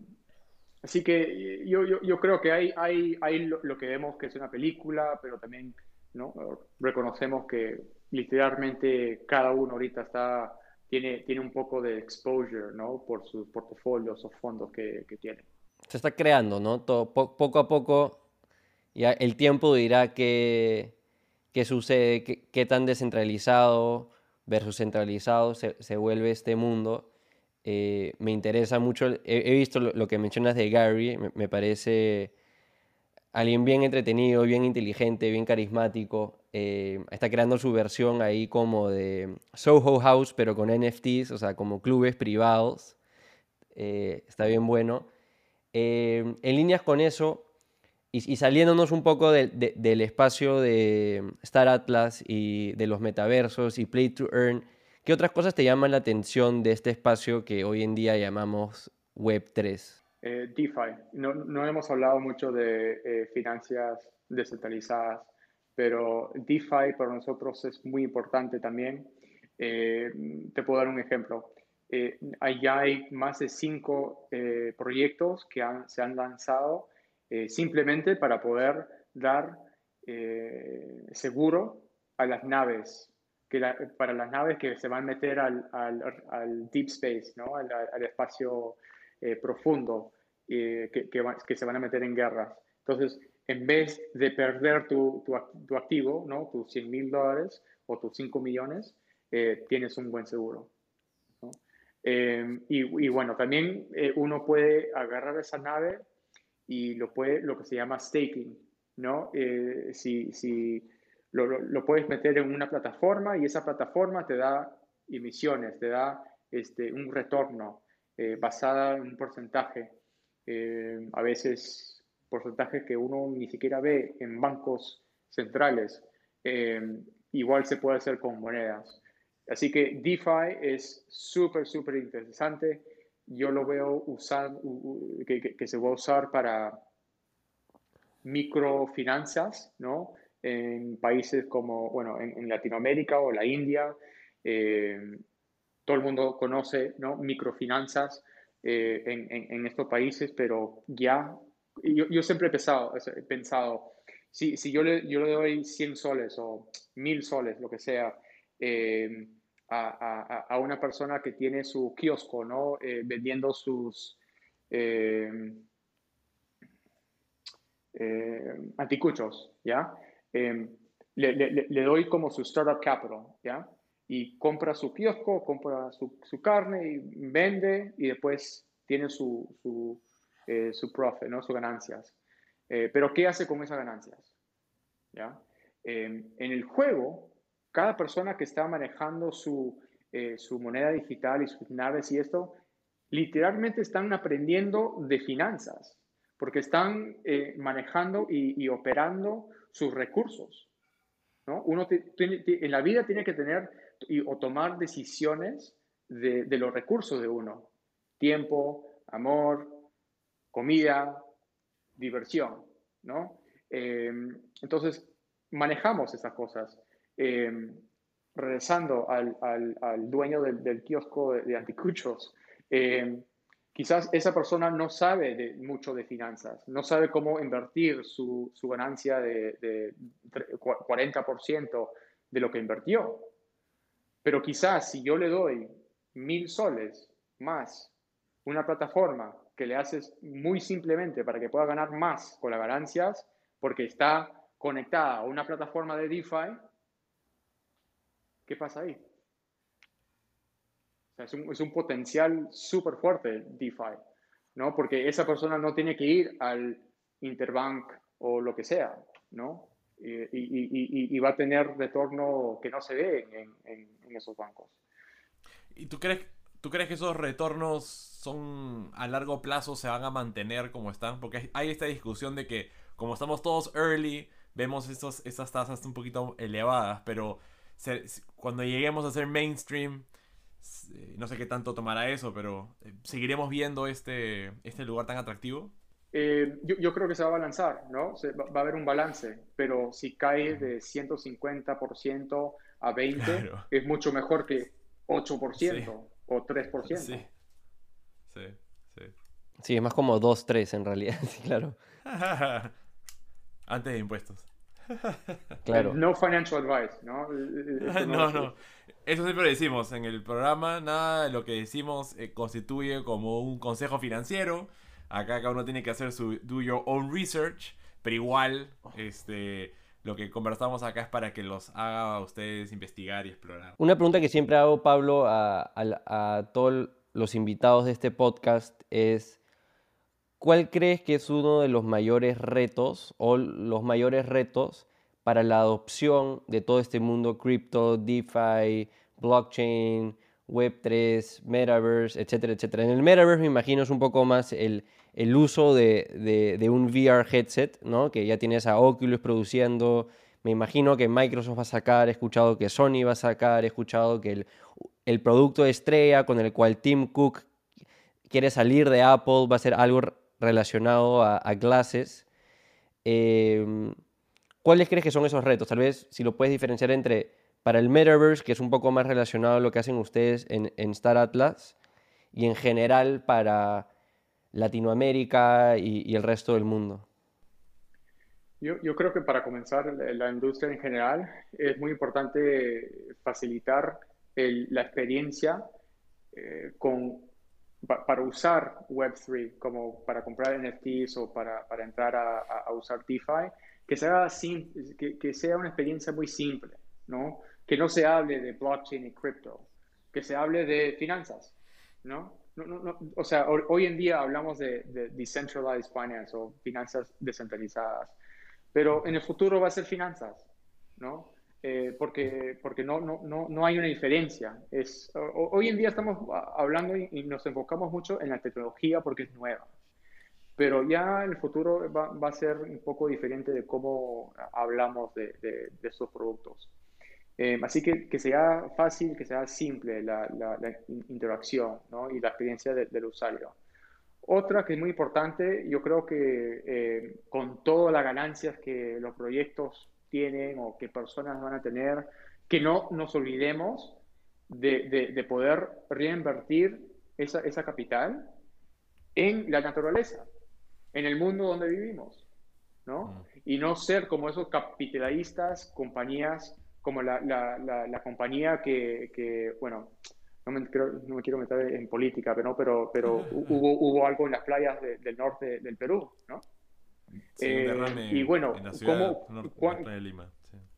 así que yo, yo, yo creo que hay, hay, hay lo, lo que vemos que es una película, pero también ¿no? reconocemos que literalmente cada uno ahorita está, tiene, tiene un poco de exposure ¿no? por sus portafolios o fondos que, que tiene. Se está creando, ¿no? Todo, po- poco a poco, ya el tiempo dirá qué, qué sucede, qué, qué tan descentralizado versus centralizado se, se vuelve este mundo. Eh, me interesa mucho, he, visto lo, que mencionas de Gary, me parece alguien bien entretenido, bien inteligente, bien carismático. Eh, está creando su versión ahí como de Soho House, pero con NFTs, o sea, como clubes privados. Eh, está bien bueno. Eh, en líneas con eso, y, saliéndonos un poco del- de- del espacio de Star Atlas y de los metaversos y Play to Earn, ¿qué otras cosas te llaman la atención de este espacio que hoy en día llamamos Web3? Eh, DeFi. No, hemos hablado mucho de finanzas descentralizadas, pero DeFi para nosotros es muy importante también. Eh, te puedo dar un ejemplo. Eh, allá hay más de cinco eh, proyectos que han- se han lanzado eh, simplemente para poder dar eh, seguro a las naves, que la- para las naves que se van a meter al, al- al deep space, ¿no? al, al espacio eh, profundo, que, que que se van a meter en guerras. Entonces, en vez de perder tu, tu, tu activo, ¿no? tus 100 mil dólares o tus 5 millones, eh, tienes un buen seguro. ¿no? Eh, y, y bueno, también eh, uno puede agarrar esa nave y lo puede, lo que se llama staking, ¿no? Eh, si, si lo, lo- lo puedes meter en una plataforma y esa plataforma te da emisiones, te da este, un retorno eh, basada en un porcentaje, eh, a veces porcentajes que uno ni siquiera ve en bancos centrales, eh, igual se puede hacer con monedas. Así que DeFi es súper, súper interesante. Yo lo veo usar, que, que- que se va a usar para microfinanzas, ¿no? En países como, bueno, en, en Latinoamérica o la India. eh, todo el mundo conoce, ¿no? Microfinanzas eh, en, en- en estos países, pero ya, yo, siempre he pensado, he pensado si, si yo, le, yo le doy 100 soles o 1000 soles, lo que sea, eh, a, a, a, una persona que tiene su kiosco, ¿no? Eh, vendiendo sus eh, anticuchos, ¿ya? Le, le, le, doy como su startup capital, ¿ya? Y compra su kiosco, compra su, su carne y vende y después tiene su, su profit, ¿no? Sus ganancias. pero ¿qué hace con esas ganancias? ¿Ya? en el juego, cada persona que está manejando su, eh, su moneda digital y sus naves y esto, literalmente están aprendiendo de finanzas, porque están eh, manejando y, operando sus recursos. ¿no? Uno en la vida tiene que tener y, o tomar decisiones de, de, los recursos de uno. Tiempo, amor, comida, diversión. ¿no? Eh, entonces, manejamos esas cosas. Eh, regresando al, al, al dueño del, del, kiosco de, de anticuchos, eh, quizás esa persona no sabe de, mucho de finanzas, no sabe cómo invertir su, su ganancia de, de 40% de lo que invirtió. Pero quizás si yo le doy mil soles más una plataforma que le haces muy simplemente para que pueda ganar más con las ganancias, porque está conectada a una plataforma de DeFi, ¿qué pasa ahí? Es, un, es, un, potencial súper fuerte DeFi, ¿no? Porque esa persona no tiene que ir al Interbank o lo que sea, ¿no? Y, y, y, y va a tener retorno que no se ve en, en, en, esos bancos. ¿Y tú crees, tú crees que esos retornos son a largo plazo se van a mantener como están? Porque hay esta discusión de que como estamos todos early, vemos estos, estas tasas un poquito elevadas, pero se, cuando lleguemos a ser mainstream, no sé qué tanto tomará eso, pero eh, ¿seguiremos viendo este, este lugar tan atractivo? Eh, yo, yo, creo que se va a balanzar, ¿no? Se, va, va, a haber un balance, pero si cae de 150% a 20%, claro. es mucho mejor que 8% sí. o 3%. Sí. Sí, sí. Sí, es más como 2-3 en realidad, sí, claro. Antes de impuestos. claro. No financial advice, ¿no? no, no, no. Eso siempre decimos en el programa. Nada de lo que decimos eh, constituye como un consejo financiero. Acá cada uno tiene que hacer su do your own research. Pero igual, este, lo que conversamos acá es para que los haga a ustedes investigar y explorar. Una pregunta que siempre hago, Pablo, a, a, a todos los invitados de este podcast es ¿Cuál crees que es uno de los mayores retos o los mayores retos para la adopción de todo este mundo cripto, DeFi, blockchain, Web3, Metaverse, etcétera, etcétera? En el Metaverse me imagino es un poco más el, el uso de, de, de, un VR headset, ¿no? Que ya tienes a Oculus produciendo. Me imagino que Microsoft va a sacar, he escuchado que Sony va a sacar, he escuchado que el, el producto estrella con el cual Tim Cook quiere salir de Apple va a ser algo relacionado a, a Glasses. Eh, ¿Cuáles crees que son esos retos? Tal vez si lo puedes diferenciar entre para el Metaverse, que es un poco más relacionado a lo que hacen ustedes en, Star Atlas, y en general para Latinoamérica y, el resto del mundo. Yo, creo que para comenzar la industria en general es muy importante facilitar el, la experiencia eh, con para usar Web3, como para comprar NFTs o para, para entrar a, a, usar DeFi, que sea, sim, que, que, sea una experiencia muy simple, ¿no? Que no se hable de blockchain y cripto, que se hable de finanzas, ¿no? no, no, no o sea, hoy en día hablamos de, de decentralized finance o finanzas descentralizadas, pero en el futuro va a ser finanzas, ¿no? Eh, porque, porque no, no, no, no hay una diferencia. Es, hoy en día estamos hablando y, y, nos enfocamos mucho en la tecnología porque es nueva, pero ya en el futuro va, va a ser un poco diferente de cómo hablamos de, de, de estos productos. Eh, así que que sea fácil, que sea simple la, la, la interacción ¿no? y la experiencia de, del usuario. Otra que es muy importante, yo creo que eh, con todas las ganancias que los proyectos tienen o qué personas van a tener, que no nos olvidemos de, de, de poder reinvertir esa, esa, capital en la naturaleza, en el mundo donde vivimos. ¿no? Mm. Y no ser como esos capitalistas, compañías, como la, la, la, compañía que, que, bueno, no me, no me, quiero meter en política, pero, pero, pero hubo, hubo algo en las playas del norte del Perú, ¿no? Eh, y bueno, ¿cómo,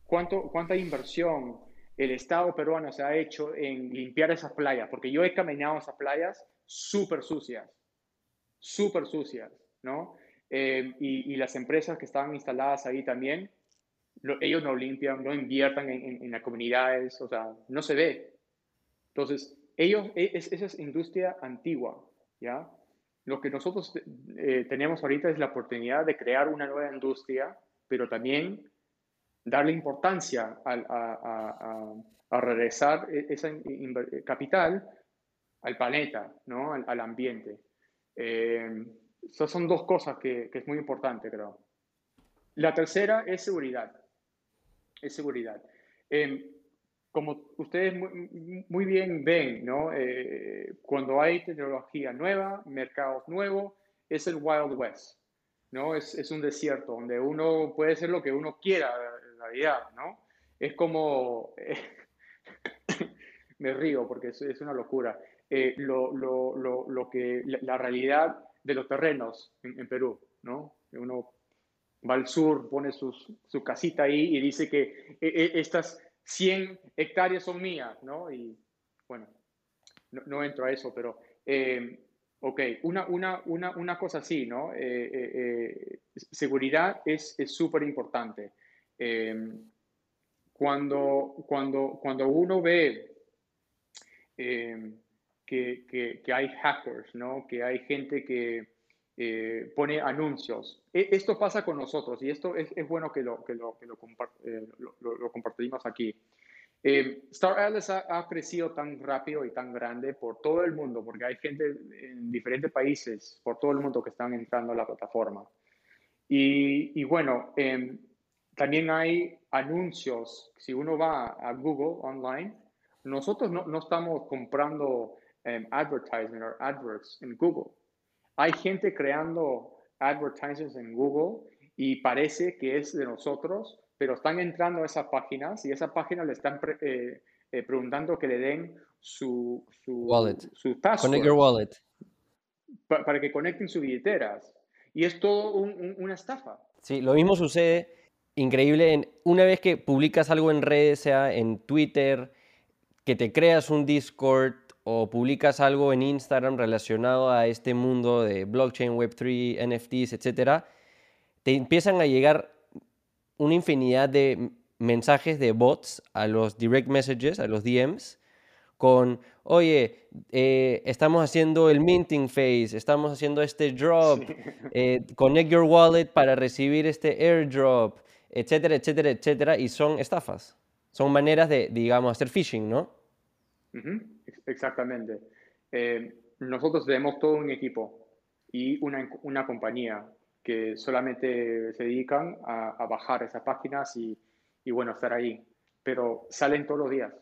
¿cuánto, ¿cuánta inversión el Estado peruano se ha hecho en limpiar esas playas? Porque yo he caminado esas playas súper sucias, súper sucias, ¿no? Eh, y, y, las empresas que estaban instaladas ahí también, ellos no limpian, no inviertan en, en, las comunidades, o sea, no se ve. Entonces, ellos, e, es, esa es industria antigua, ¿ya? Lo que nosotros eh, tenemos ahorita es la oportunidad de crear una nueva industria, pero también darle importancia a, regresar e, esa capital al planeta, ¿no? al, ambiente. Eh, esas son dos cosas que, es muy importante, creo. La tercera es seguridad. Es seguridad. Eh, como ustedes muy, bien ven, ¿no? Eh, cuando hay tecnología nueva, mercados nuevos, es el Wild West, ¿no? Es, es, un desierto donde uno puede hacer lo que uno quiera en realidad, ¿no? Es como, me río porque es, es una locura, eh, lo, lo, lo, lo, que, la, realidad de los terrenos en, Perú, ¿no? Uno va al sur, pone sus, su casita ahí y dice que eh, estas 100 hectáreas son mías, ¿no? Y bueno, no, entro a eso, pero, eh, ok, una, una, una, una, cosa así, ¿no? Eh, eh, seguridad es súper importante. cuando, cuando, cuando uno ve que, que, que, hay hackers, ¿no? Que hay gente que pone anuncios. E, esto pasa con nosotros y esto es, es bueno que lo, que lo, que lo, eh, lo, compartimos aquí. Eh, Star Atlas ha, crecido tan rápido y tan grande por todo el mundo, porque hay gente en diferentes países, por todo el mundo que están entrando a la plataforma. Y, y bueno, em, también hay anuncios. Si uno va a Google online, nosotros no, no estamos comprando um, advertisement o adverts en Google. Hay gente creando advertisements en Google y parece que es de nosotros, pero están entrando a esas páginas y esa página le están eh, eh, preguntando que le den su, su wallet. Su password Connect your wallet. para que conecten sus billeteras. Y es todo una estafa. Sí, lo mismo sucede increíble en, una vez que publicas algo en redes, sea en Twitter, que te creas un Discord o publicas algo en Instagram relacionado a este mundo de blockchain, Web3, NFTs, etc., te empiezan a llegar una infinidad de mensajes de bots a los direct messages, a los DMs, con, oye, eh, estamos haciendo el minting phase, estamos haciendo este drop, eh, connect your wallet para recibir este airdrop, etcétera, etcétera, etcétera, y son estafas. Son maneras de, digamos, hacer phishing, ¿no? Exactamente. Eh, nosotros tenemos todo un equipo y una, una compañía que solamente se dedican a, bajar esas páginas y, bueno, estar ahí. Pero salen todos los días.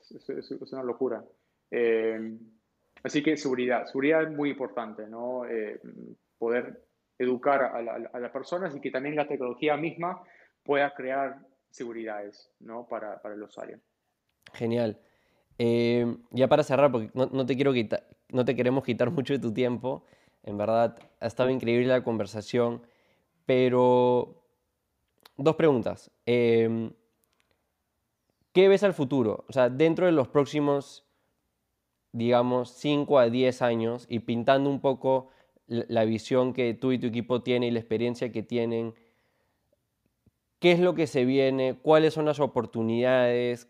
Es, una locura. Eh, así que seguridad. Seguridad es muy importante, ¿no? Eh, poder educar a, a, las personas y que también la tecnología misma pueda crear seguridades, ¿no? Para, para el usuario. Genial. Eh, ya para cerrar, porque no, te queremos quitar mucho de tu tiempo. En verdad, ha estado increíble la conversación. Pero, dos preguntas. Em, ¿Qué ves al futuro? O sea, dentro de los próximos, digamos, 5 a 10 años y pintando un poco la visión que tú y tu equipo tienen y la experiencia que tienen, ¿qué es lo que se viene? ¿Cuáles son las oportunidades?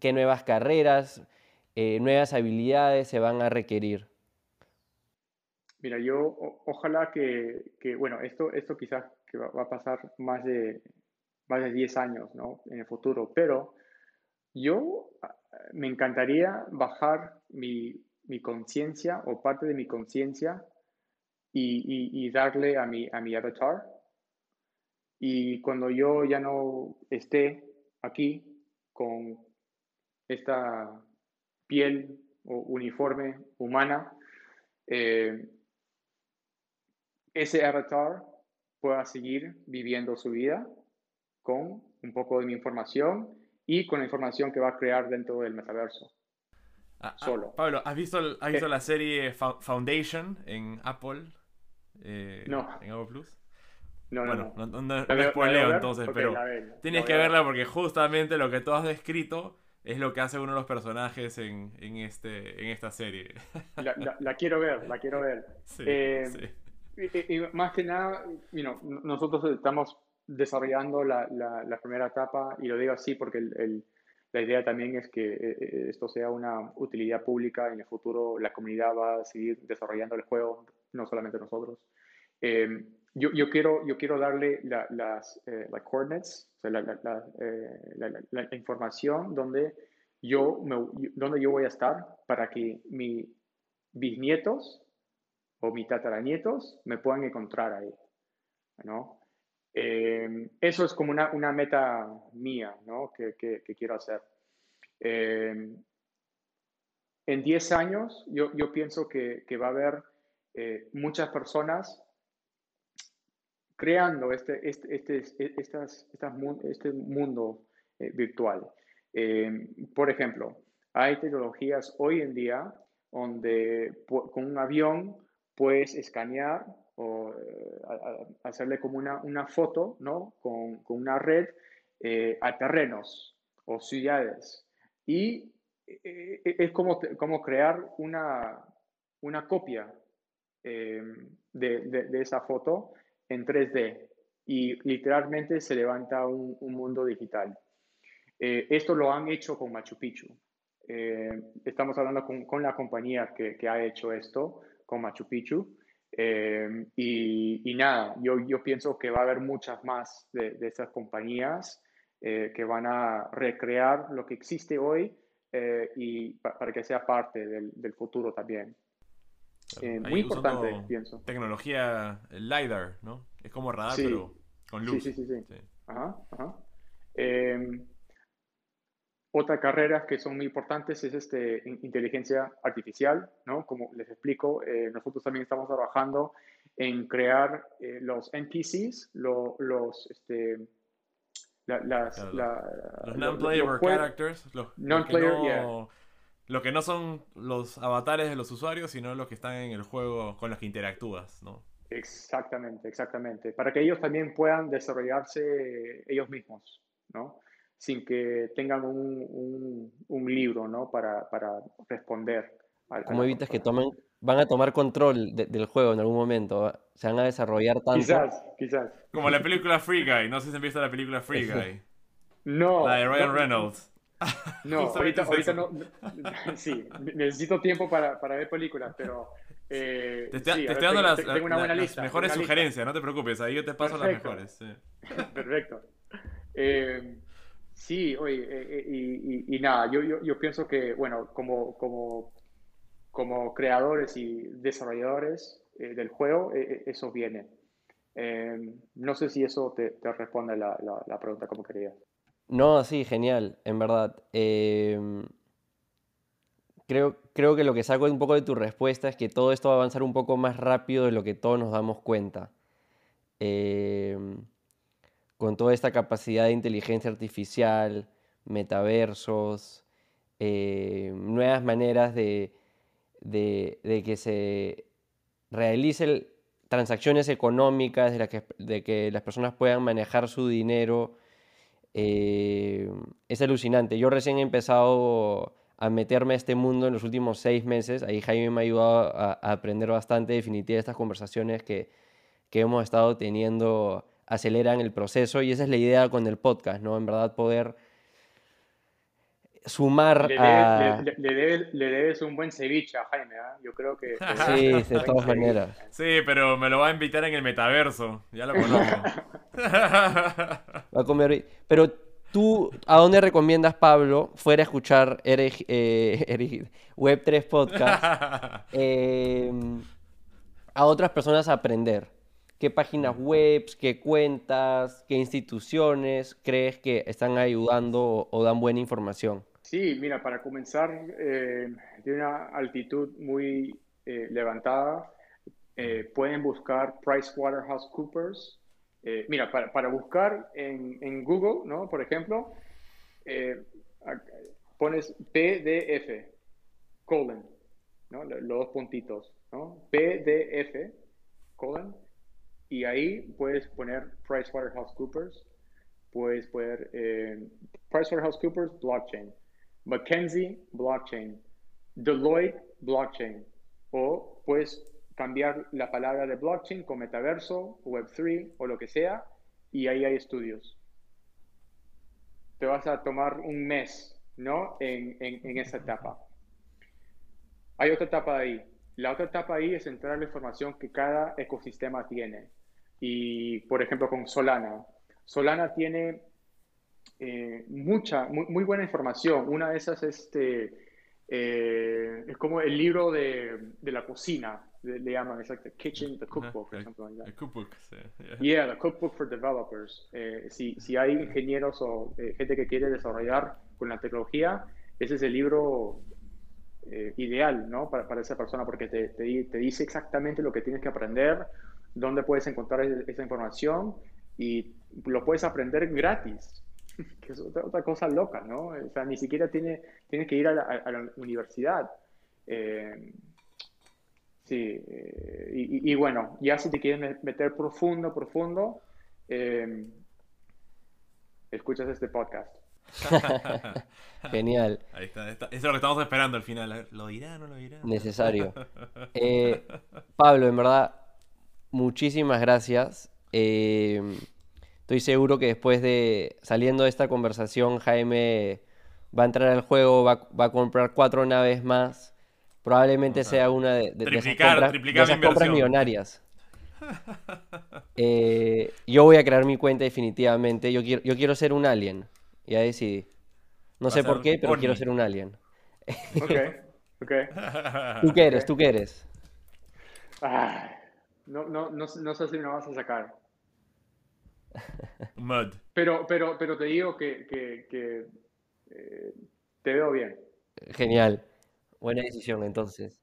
Qué nuevas carreras, eh, nuevas habilidades se van a requerir? Mira, yo ojalá que, bueno, esto, esto quizás que va, a pasar más de, más de 10 años ¿no? en el futuro, pero yo ah, me encantaría bajar mi, mi conciencia o parte de mi conciencia y, y, darle a mi, a mi avatar. Y cuando yo ya no esté aquí con esta piel o uniforme humana, eh, ese avatar pueda seguir viviendo su vida con un poco de mi información y con la información que va a crear dentro del metaverso. Ah, ah, Solo. Pablo, ¿has visto, has visto Eh. la serie Fo- Foundation en Apple? Eh, No. En Apple Plus. No, no, Bueno, no. no, no, no entonces, Ok, pero tienes que verla porque justamente lo que tú has descrito es lo que hace uno de los personajes en, en, este, en esta serie. La, la- la quiero ver, la quiero ver. Sí, Eh, sí. Y, y- más que nada, you know, nosotros estamos desarrollando la, la- la primera etapa y lo digo así porque el- el- la idea también es que eh, eh, esto sea una utilidad pública. En el futuro la comunidad va a seguir desarrollando el juego, no solamente nosotros. Eh, yo, yo quiero, yo quiero darle la- las eh, las coordinates, o sea, la, la- eh, la información donde yo, me, donde yo voy a estar para que mis bisnietos o mis tataranietos me puedan encontrar ahí, ¿no? Eh, eso es como una, una meta mía, ¿no? Que, que- que quiero hacer. Eh, en 10 años, yo, yo pienso que, que va a haber eh, muchas personas creando este, este, este, estas, estas este mundo eh, virtual. Eh, por ejemplo, hay tecnologías hoy en día donde con un avión puedes escanear o eh, hacerle como una, una foto, ¿no? Con, con una red eh, a terrenos o ciudades. Y es como, como crear una, una copia de, de- de esa foto en 3D y literalmente se levanta un, un mundo digital. Eh, esto lo han hecho con Machu Picchu. Eh, estamos hablando con, la compañía que, ha hecho esto con Machu Picchu. Eh, y, y nada, yo, pienso que va a haber muchas más de, de estas compañías que van a recrear lo que existe hoy y pa- para que sea parte del futuro también. Eh, muy importante, pienso. Tecnología LiDAR, ¿no? Es como radar, Sí. pero con luz. Sí, sí, sí, sí. Ajá, ajá. Eh, otra carrera que son muy importantes es este, in- inteligencia artificial, ¿no? Como les explico, eh, nosotros también estamos trabajando en crear eh, los NPCs, lo- los, este, la- las, Claro, la- Los jue- characters, los, Non-player, no, yeah. Lo que no son los avatares de los usuarios, sino los que están en el juego con los que interactúas, ¿no? Exactamente, exactamente. Para que ellos también puedan desarrollarse ellos mismos, ¿no? Sin que tengan un, un- un libro, ¿no? Para, para responder. a- ¿Cómo evitas que tomen, van a tomar control de- del juego en algún momento? Se van a desarrollar tanto. Quizás, quizás. Como la película Free Guy, no sé si han visto la película Free Guy. No. La de Ryan no, Reynolds. No, ahorita, ahorita no, no- Sí, necesito tiempo para, para ver películas, pero. eh, Te estoy, sí, te estoy dando tengo- las, tengo una buena las lista, mejores una lista. sugerencias, no te preocupes, ahí yo te paso Perfecto. las mejores. sí. Perfecto. Eh, sí, oye, eh, eh, y, y- y nada, yo, yo, yo pienso que, bueno, como, como, como creadores y desarrolladores eh, del juego, eso viene. No sé si eso te, te responde la, la, la pregunta como quería. No, sí, genial, en verdad. Em, creo, creo que lo que saco un poco de tu respuesta es que todo esto va a avanzar un poco más rápido de lo que todos nos damos cuenta. Em, con toda esta capacidad de inteligencia artificial, metaversos, em, nuevas maneras de, de- de que se realicen transacciones económicas, de, que, de que las personas puedan manejar su dinero eh, es alucinante. Yo recién he empezado a meterme a este mundo en los últimos seis meses. Ahí Jaime me ha ayudado a, a aprender bastante. Definitivamente estas conversaciones que, que hemos estado teniendo aceleran el proceso y esa es la idea con el podcast, ¿no? En verdad poder sumar Le a... debes, le, le- le debes- le debes un buen ceviche a Jaime, ¿ah? Yo creo que... Sí, de todas maneras. Sí, pero me lo va a invitar en el metaverso, ya lo conozco. Va a comer. Pero tú, ¿a dónde recomiendas, Pablo, fuera a escuchar Ere- eh, Ere- Web3 Podcast, eh, a otras personas a aprender? ¿Qué páginas web, qué cuentas, qué instituciones crees que están ayudando o, o dan buena información? Sí, mira, para comenzar, eh, de una altitud muy eh, levantada, eh, pueden buscar PricewaterhouseCoopers Eh, mira, para, buscar en, Google, ¿no? Por ejemplo, pones PDF, colon, ¿no? Los dos puntitos, ¿no? PDF, colon, y ahí puedes poner PricewaterhouseCoopers, puedes poner eh, PricewaterhouseCoopers blockchain, McKinsey blockchain, Deloitte blockchain, o puedes cambiar la palabra de blockchain con metaverso, Web3 o lo que sea, y ahí hay estudios. Te vas a tomar un mes, ¿no? En, en, esa etapa. Hay otra etapa ahí. La otra etapa ahí es entrar la información que cada ecosistema tiene. Y, por ejemplo, con Solana. Solana tiene eh, mucha, muy, muy, buena información. Una de esas este, eh, es como el libro de, de la cocina, le, llaman, es like the kitchen, the cookbook, or something like that. cookbook, yeah. the cookbook for developers. Eh, si, si hay ingenieros o eh, gente que quiere desarrollar con la tecnología, ese es el libro eh, ideal, ¿no? Para, para, esa persona, porque te, te, te, dice exactamente lo que tienes que aprender, dónde puedes encontrar esa información y lo puedes aprender gratis, que es otra, otra cosa loca, ¿no? O sea, ni siquiera tiene, tienes que ir a la, a la universidad. Eh, Sí, eh, y, bueno, ya si te quieres meter profundo, profundo, eh, escuchas este podcast. Genial. Ahí está, Eso es lo que estamos esperando al final. ¿Lo dirá o no lo dirá? Necesario. Eh, Pablo, en verdad, muchísimas gracias. Estoy seguro que después de saliendo de esta conversación, Jaime va a entrar al juego, va, va a comprar cuatro naves más Probablemente sea una de, de, esas compras, millonarias. Eh, yo voy a crear mi cuenta definitivamente. Yo quiero, yo quiero ser un alien. Ya decidí. No sé por qué, pero quiero ser un alien. Ok, ok. ¿Tú qué eres? ¿Tú qué eres? no, no, no, no, sé si me vas a sacar. Mud. Pero, pero, pero te digo que, que, que eh, te veo bien. Genial. Buena decisión, entonces.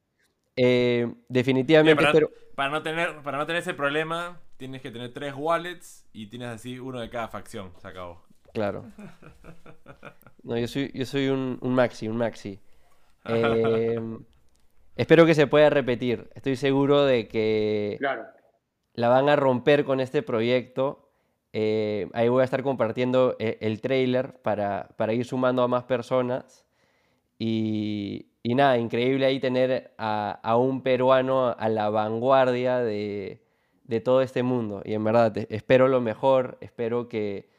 Eh, definitivamente, para, pero... para, no tener, para no tener ese problema, tienes que tener tres wallets y tienes así uno de cada facción. Se acabó. Claro. No, yo soy, yo soy un, maxi, un maxi. Eh, espero que se pueda repetir. Estoy seguro de que claro. la van a romper con este proyecto. Eh, ahí voy a estar compartiendo el, el trailer para, para ir sumando a más personas. Y, nada, increíble ahí tener a, un peruano a la vanguardia de, todo este mundo. Y en verdad, espero lo mejor, espero que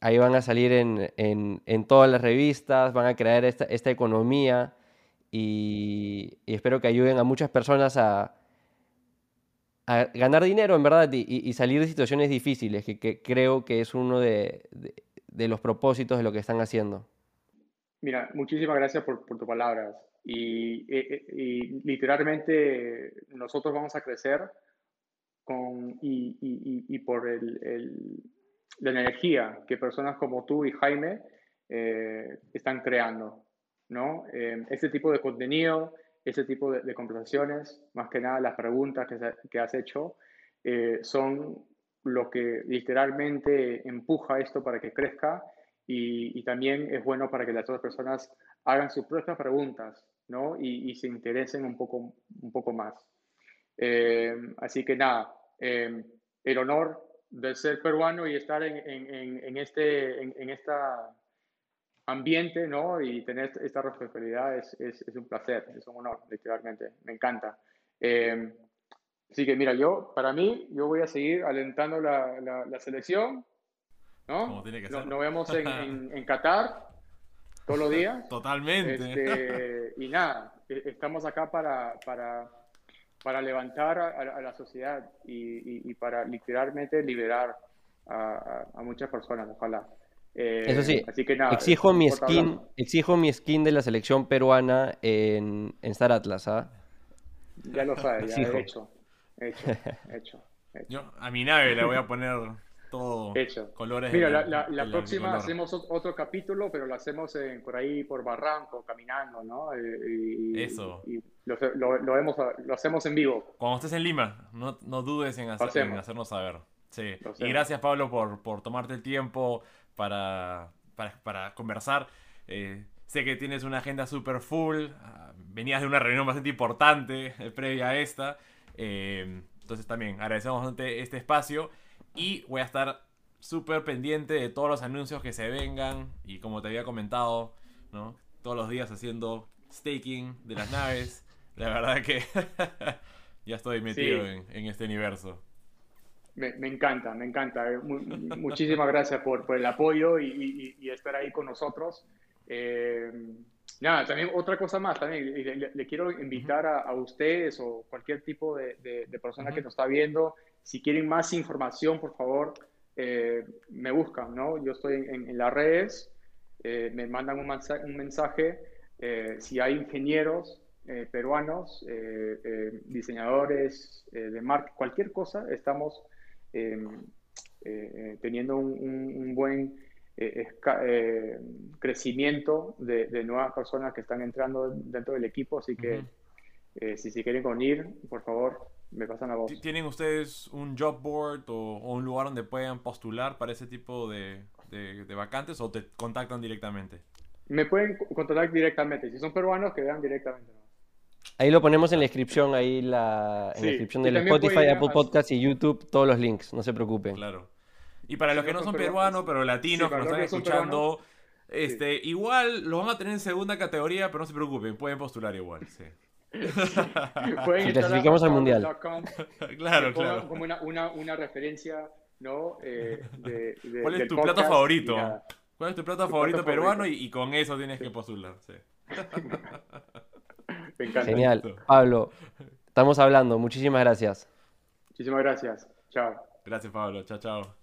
ahí van a salir en, todas las revistas, van a crear esta, economía y, espero que ayuden a muchas personas a, ganar dinero, en verdad, y, salir de situaciones difíciles, que, creo que es uno de los propósitos de lo que están haciendo. Mira, muchísimas gracias por, tus palabras. Y, eh, eh, y, literalmente nosotros vamos a crecer con, y, por el, el, la energía que personas como tú y Jaime eh, están creando. ¿no? este tipo de contenido, este tipo de, conversaciones, más que nada las preguntas que, que has hecho, son lo que literalmente empuja esto para que crezca y, también es bueno para que las otras personas hagan sus propias preguntas ¿no? y, se interesen un poco, un poco más. Eh, así que nada, eh, el honor de ser peruano y estar en, en, en este en, esta ambiente ¿no? y tener esta responsabilidad es, es, es, un placer, es un honor, literalmente, me encanta. Eh, así que mira, yo, para mí, yo voy a seguir alentando la, la, la selección ¿no? Nos vemos en, en, Qatar todos los días. Totalmente. Este, y nada, e, estamos acá para, para, para levantar a, la sociedad y, y, para literalmente liberar a, a muchas personas, ojalá. Eh, Eso sí, así que nada, exijo, mi skin, exijo mi skin de la selección peruana en, en Star Atlas, ¿ah? Ya lo sabes, ya he hecho, hecho, hecho, hecho. Yo a mi nave le voy a poner todo Hecho. colores. Mira, la, la, próxima hacemos otro capítulo, pero lo hacemos por ahí, por Barranco, caminando, ¿no? Y, Eso. Y lo, lo, lo, lo, hacemos en vivo. Cuando estés en Lima, no, no dudes en, hacer, en hacernos saber. Sí, y gracias Pablo por, por tomarte el tiempo para, para, para conversar. Eh, sé que tienes una agenda super full, ah, venías de una reunión bastante importante eh, previa a esta, eh, entonces también agradecemos bastante este espacio y voy a estar súper pendiente de todos los anuncios que se vengan y como te había comentado, ¿no? todos los días haciendo staking de las naves, la verdad que ya estoy metido Sí. en, en este universo. Me, me encanta, me encanta. Eh, mu- muchísimas gracias por, por el apoyo y, y- y estar ahí con nosotros. Eh, nada, también otra cosa más, también le, le- le quiero invitar a, a ustedes o cualquier tipo de, de- de persona que nos está viendo, si quieren más información, por favor, eh, me buscan, ¿no? Yo estoy en, en las redes, eh, me mandan un mensaje, un mensaje si hay ingenieros eh, peruanos, eh, eh, diseñadores de marca, cualquier cosa, estamos teniendo un, un- un buen eh, eh, crecimiento de, de nuevas personas que están entrando dentro del equipo, así que eh, si se quieren unir, por favor, me pasan la voz. Ti- ¿Tienen ustedes un job board o, o un lugar donde puedan postular para ese tipo de, de- de vacantes o te contactan directamente? Me pueden co- contactar directamente, si son peruanos, que vean directamente. Ahí lo ponemos en la descripción, ahí la, en Sí, la descripción del Spotify, ir a- Apple Podcast y YouTube, todos los links, no se preocupen. Claro. Y para los que no son peruanos, peruanos, pero latinos sí, que nos están escuchando, este, igual los van a tener en segunda categoría, pero no se preocupen, pueden postular igual. Sí. Pueden clasificamos al mundial. claro, claro. Como una, una, una referencia, ¿no? Eh, de, de- ¿Cuál es del tu plato favorito? ¿Cuál es tu plato Tu favorito plato peruano? favorito. Y, y con eso tienes que postular. sí. Me encanta. Genial. Pablo, estamos hablando, muchísimas gracias. Muchísimas gracias. Chao. Gracias, Pablo. Chao, chao.